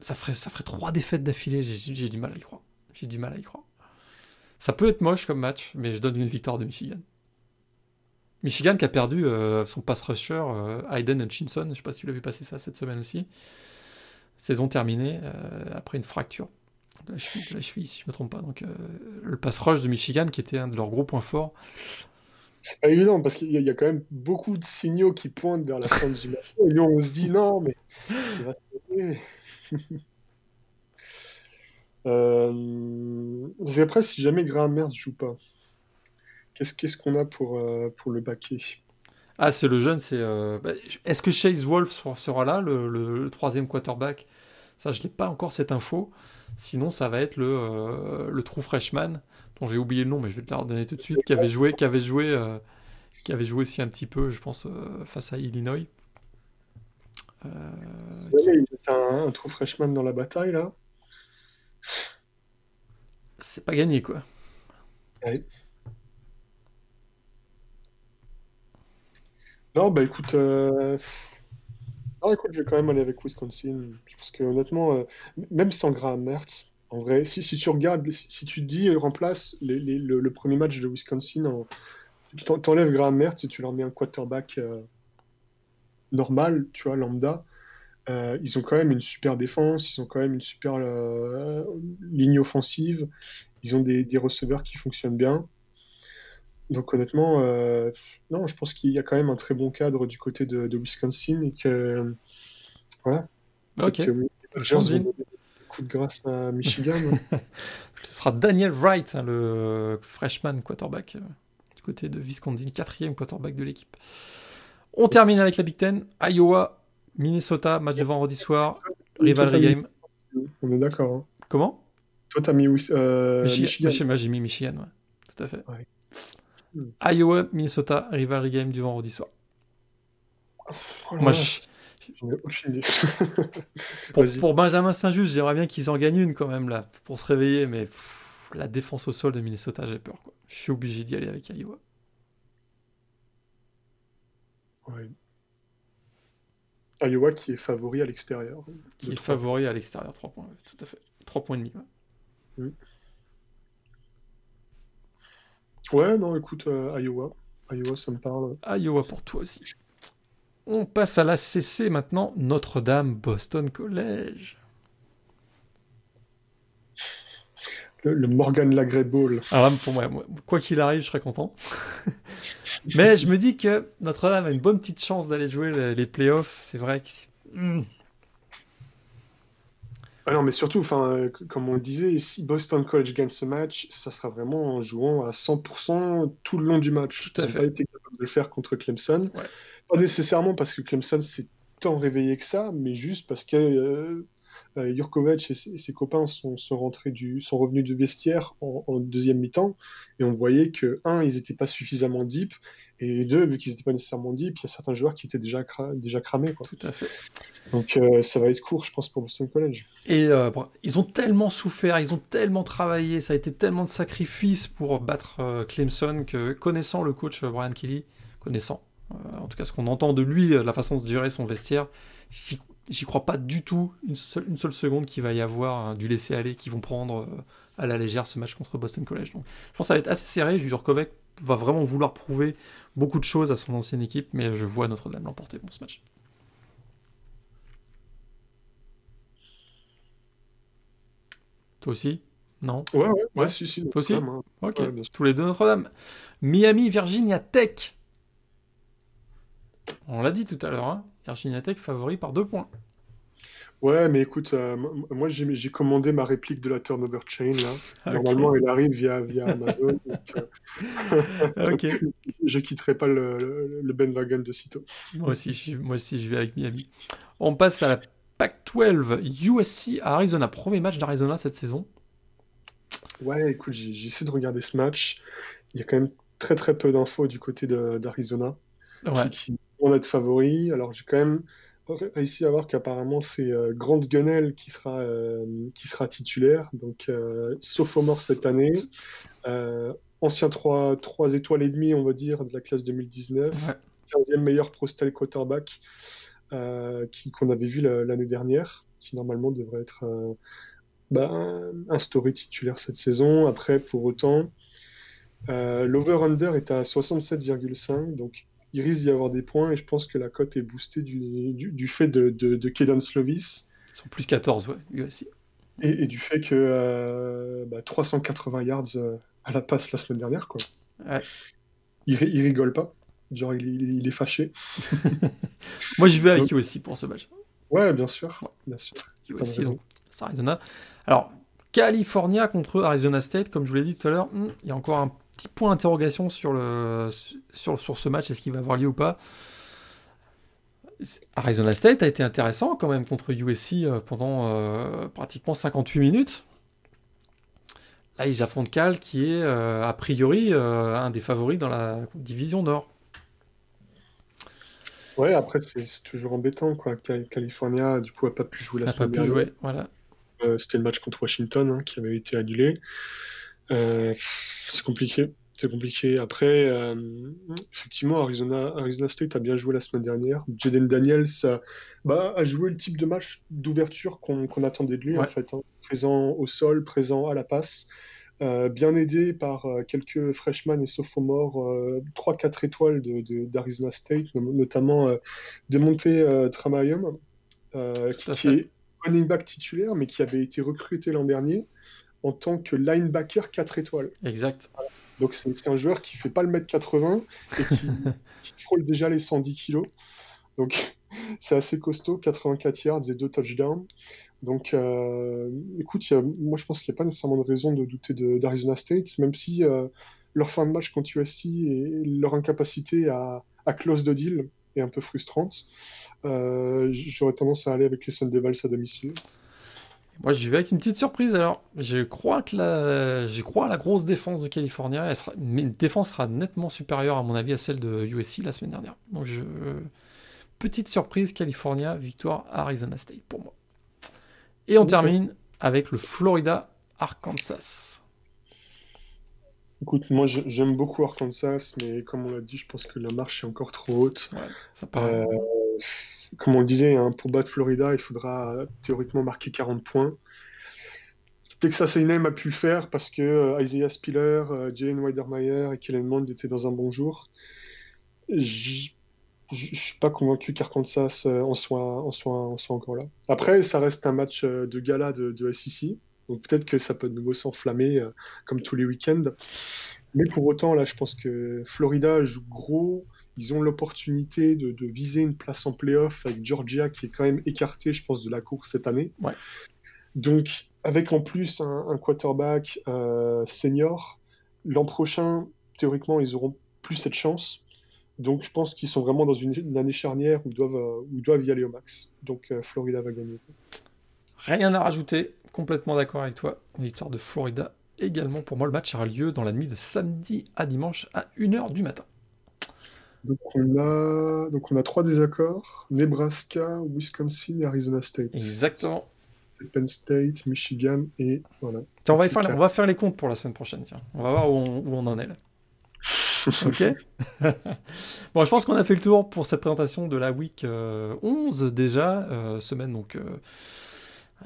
ça, ferait, ça ferait trois défaites d'affilée. J'ai du mal à y croire. J'ai du mal à y croire. Ça peut être moche comme match, mais je donne une victoire de Michigan. Michigan qui a perdu euh, son pass rusher euh, Hutchinson. Je ne sais pas si tu l'as vu passer ça cette semaine aussi. Saison terminée après une fracture de la, cheville, si je ne me trompe pas. Donc le pass rush de Michigan qui était un de leurs gros points forts c'est pas évident parce qu'il y, a quand même beaucoup de signaux qui pointent vers la fin de gymnastique. Et on se dit non, mais il va euh... Qu'après, si jamais Graham Merz joue pas, qu'est-ce qu'on a pour, euh, pour le baquer Ah, c'est le jeune. c'est euh, bah, Est-ce que Chase Wolf sera là, le, troisième quarterback? Ça, je n'ai pas encore cette info. Sinon, ça va être le, le true freshman, dont j'ai oublié le nom, mais je vais te le redonner tout de suite, qui avait joué, qui avait joué, euh, qui avait joué aussi un petit peu, je pense, euh, face à Illinois. Euh, ouais, il était un, un true freshman dans la bataille, là. C'est pas gagné, quoi. Ouais. Non, bah écoute, non, écoute, je vais quand même aller avec Wisconsin. Parce que honnêtement, même sans Graham Mertz, en vrai, si, si tu regardes, si, si tu te dis, euh, remplace les- les- le, le premier match de Wisconsin, en, t'enlèves Graham Mertz et tu leur mets un quarterback euh, normal, tu vois, lambda. Euh, ils ont quand même une super défense, ils ont quand même une super euh, ligne offensive, ils ont des, des receveurs qui fonctionnent bien. Donc honnêtement, non, je pense qu'il y a quand même un très bon cadre du côté de, de Wisconsin et que voilà, Ok. que coups de grâce à Michigan. Ce sera Daniel Wright, hein, le freshman quarterback euh, du côté de Wisconsin, quatrième quarterback de l'équipe. On termine avec la Big Ten. Iowa, Minnesota, match de vendredi soir, rivalry game. mis- On est d'accord. hein. Comment? Toi, t'as mis euh, Michi- Michigan. Michi- moi, j'ai mis Michigan, ouais. Tout à fait. Ouais. Iowa, Minnesota, rivalry game du vendredi soir. Oh là Moi, là, je- aucune idée. pour, Benjamin Saint-Just, j'aimerais bien qu'ils en gagnent une quand même là, pour se réveiller, mais pff, la défense au sol de Minnesota, j'ai peur. Quoi. Je suis obligé d'y aller avec Iowa. Ouais. Iowa qui est favori à l'extérieur. Qui De est favori à l'extérieur, 3 points, tout à fait. 3 points et demi. ouais. Ouais, non, écoute, euh, Iowa. Iowa, ça me parle. Iowa pour toi aussi. On passe à la CC maintenant, Notre-Dame Boston College. Le, le Morgan Lagré Bowl. Alors là, pour moi, quoi qu'il arrive, je serais content. Mais je me dis que Notre-Dame a une bonne petite chance d'aller jouer les, les playoffs. C'est vrai que Hmm. Ah non, mais surtout, enfin, euh, comme on le disait, si Boston College gagne ce match, ça sera vraiment en jouant à 100% tout le long du match. Tout à Ils n'ont pas été capables de le faire contre Clemson. Ouais. Pas nécessairement parce que Clemson s'est tant réveillé que ça, mais juste parce que euh, euh, Jurkovic et ses, ses copains sont, sont rentrés du, sont revenus du vestiaire en, en deuxième mi-temps, et on voyait que, un, ils n'étaient pas suffisamment deep, et deux, vu qu'ils n'étaient pas nécessairement deep, il y a certains joueurs qui étaient déjà, cra- déjà cramés. Quoi. Tout à fait. Donc euh, ça va être court, je pense, pour Boston College. Et euh, ils ont tellement souffert, ils ont tellement travaillé, ça a été tellement de sacrifices pour battre euh, Clemson que connaissant le coach Brian Kelly, connaissant en tout cas ce qu'on entend de lui, euh, la façon de gérer son vestiaire, j'y crois pas du tout une seule, une seule seconde qu'il va y avoir hein, du laisser aller, qu'ils vont prendre euh, à la légère ce match contre Boston College. Donc, je pense que ça va être assez serré. Jurkovic va vraiment vouloir prouver beaucoup de choses à son ancienne équipe, mais je vois Notre-Dame l'emporter pour ce match. Toi aussi? Non? Ouais, ouais, ouais, si, si. Toi aussi? Hein. Ok, Ouais, tous les deux Notre-Dame. Miami, Virginia Tech. On l'a dit tout à l'heure, hein. Virginia Tech favori par deux points. Ouais, mais écoute, euh, moi j'ai commandé ma réplique de la Turnover Chain là. Normalement, elle arrive via, via Amazon. donc, euh, Ok. je quitterai pas le, le, le bandwagon de sitôt. Moi aussi, je, moi aussi, je vais avec Miami. On passe à la Pac-12, USC à Arizona. Premier match d'Arizona cette saison. Ouais, écoute, j'ai essayé de regarder ce match. Il y a quand même très très peu d'infos du côté d'Arizona Ouais. qui, qui vont être favoris. Alors j'ai quand même ré- réussi à voir qu'apparemment c'est euh, Grant Gunnell qui sera, euh, qui sera titulaire, donc euh, sophomore cette année. Euh, ancien 3, 3 étoiles et demie, on va dire, de la classe 2019. Ouais. 15e meilleur pro-style quarterback euh, qui- qu'on avait vu la- l'année dernière, qui normalement devrait être bah, instauré titulaire cette saison. Après, pour autant, l'over-under est à 67,5, donc il risque d'y avoir des points et je pense que la cote est boostée du, du, du fait de, de, de Kedan Slovis Ils sont plus 14, ouais, USC. et, et du fait que euh, bah, 380 yards euh, à la passe la semaine dernière. Quoi. Ouais. Il, ri- il rigole pas, genre il, il- il est fâché. Moi, je vais avec USC pour ce match. Ouais, bien sûr, bien sûr. USC, donc, Arizona. Alors, California contre Arizona State, comme je vous l'ai dit tout à l'heure, hmm, il y a encore un petit point d'interrogation sur, le, sur, sur ce match, est-ce qu'il va avoir lieu ou pas? Arizona State a été intéressant quand même contre USC pendant pratiquement 58 minutes. Là, ils affrontent Cal, qui est a priori un des favoris dans la division Nord. Ouais, après, c'est toujours embêtant. Quoi. California, du coup, n'a pas pu jouer la semaine pas pu jouer, voilà. Euh, c'était le match contre Washington hein, qui avait été annulé. Euh, c'est compliqué. C'est compliqué. Après, euh, effectivement, Arizona, Arizona State a bien joué la semaine dernière. Jaden Daniels bah, a joué le type de match d'ouverture qu'on attendait de lui, en fait. Hein. Présent au sol, présent à la passe. bien aidé par quelques freshmen et sophomores, 3-4 étoiles d'Arizona de, State, notamment euh, Demonte Tramayum, qui est running back titulaire, mais qui avait été recruté l'an dernier en tant que linebacker 4 étoiles. Exact. Donc c'est un joueur qui fait pas le mètre 80 et qui, frôle déjà les 110 kilos. Donc c'est assez costaud, 84 yards et 2 touchdowns. Donc euh, écoute, moi je pense qu'il n'y a pas nécessairement de raison de douter d'Arizona State, même si euh, leur fin de match contre USC et leur incapacité à, à close de deal est un peu frustrante. Euh, j'aurais tendance à aller avec les Devils à domicile. Moi, j'y vais avec une petite surprise. Alors, je crois que la, je crois à la grosse défense de California. Elle sera, mais une défense sera nettement supérieure, à mon avis, à celle de USC la semaine dernière. Donc, je, petite surprise, California, victoire Arizona State pour moi. Et on termine avec le Florida Arkansas. Écoute, moi j'aime beaucoup Arkansas, mais comme on l'a dit, je pense que la marche est encore trop haute. ça paraît. Euh, comme on le disait, hein, pour battre Florida, il faudra théoriquement marquer 40 points. Texas A&M a pu faire parce que euh, Isaiah Spiller, euh, Jalen Weidermeyer et Kellen Mond étaient dans un bon jour. Je ne suis pas convaincu qu'Arkansas en soit, en, soit, en soit encore là. Après, ça reste un match de gala de, de SEC. Donc peut-être que ça peut de nouveau s'enflammer euh, comme tous les week-ends. Mais pour autant, là, je pense que Florida joue gros. Ils ont l'opportunité de, viser une place en playoff avec Georgia qui est quand même écarté, je pense, de la course cette année. Donc, avec en plus un, quarterback euh, senior, l'an prochain, théoriquement, ils auront plus cette chance. Donc, je pense qu'ils sont vraiment dans une, année charnière où ils, doivent, euh, où ils doivent y aller au max. Donc, Florida va gagner. Rien à rajouter complètement d'accord avec toi. Victoire de Florida également. Pour moi, le match aura lieu dans la nuit de samedi à dimanche à 1h du matin. Donc on a, donc on a trois désaccords Nebraska, Wisconsin et Arizona State. Exactement. Penn State, Michigan et voilà. on, va faire, on va faire les comptes pour la semaine prochaine. Tiens. On va voir où on, en est là. ok Bon, je pense qu'on a fait le tour pour cette présentation de la week 11 euh, déjà, euh, semaine donc. Euh,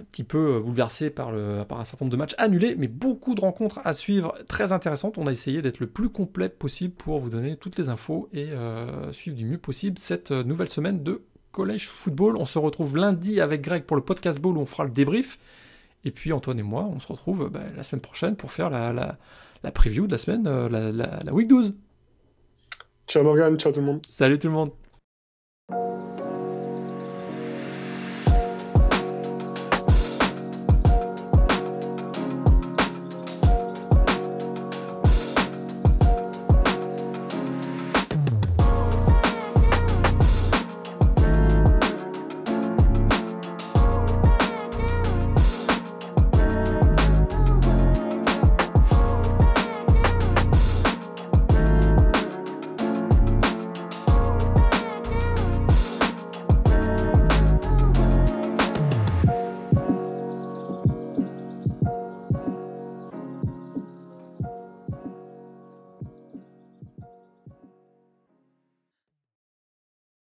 un petit peu euh, bouleversé par, le, par un certain nombre de matchs annulés, mais beaucoup de rencontres à suivre très intéressantes. On a essayé d'être le plus complet possible pour vous donner toutes les infos et euh, suivre du mieux possible cette euh, nouvelle semaine de Collège Football. On se retrouve lundi avec Greg pour le podcast Ball où on fera le débrief. Et puis Antoine et moi, on se retrouve bah, la semaine prochaine pour faire la, la, preview de la semaine, la, la week 12. Ciao Morgan, ciao tout le monde. Salut tout le monde.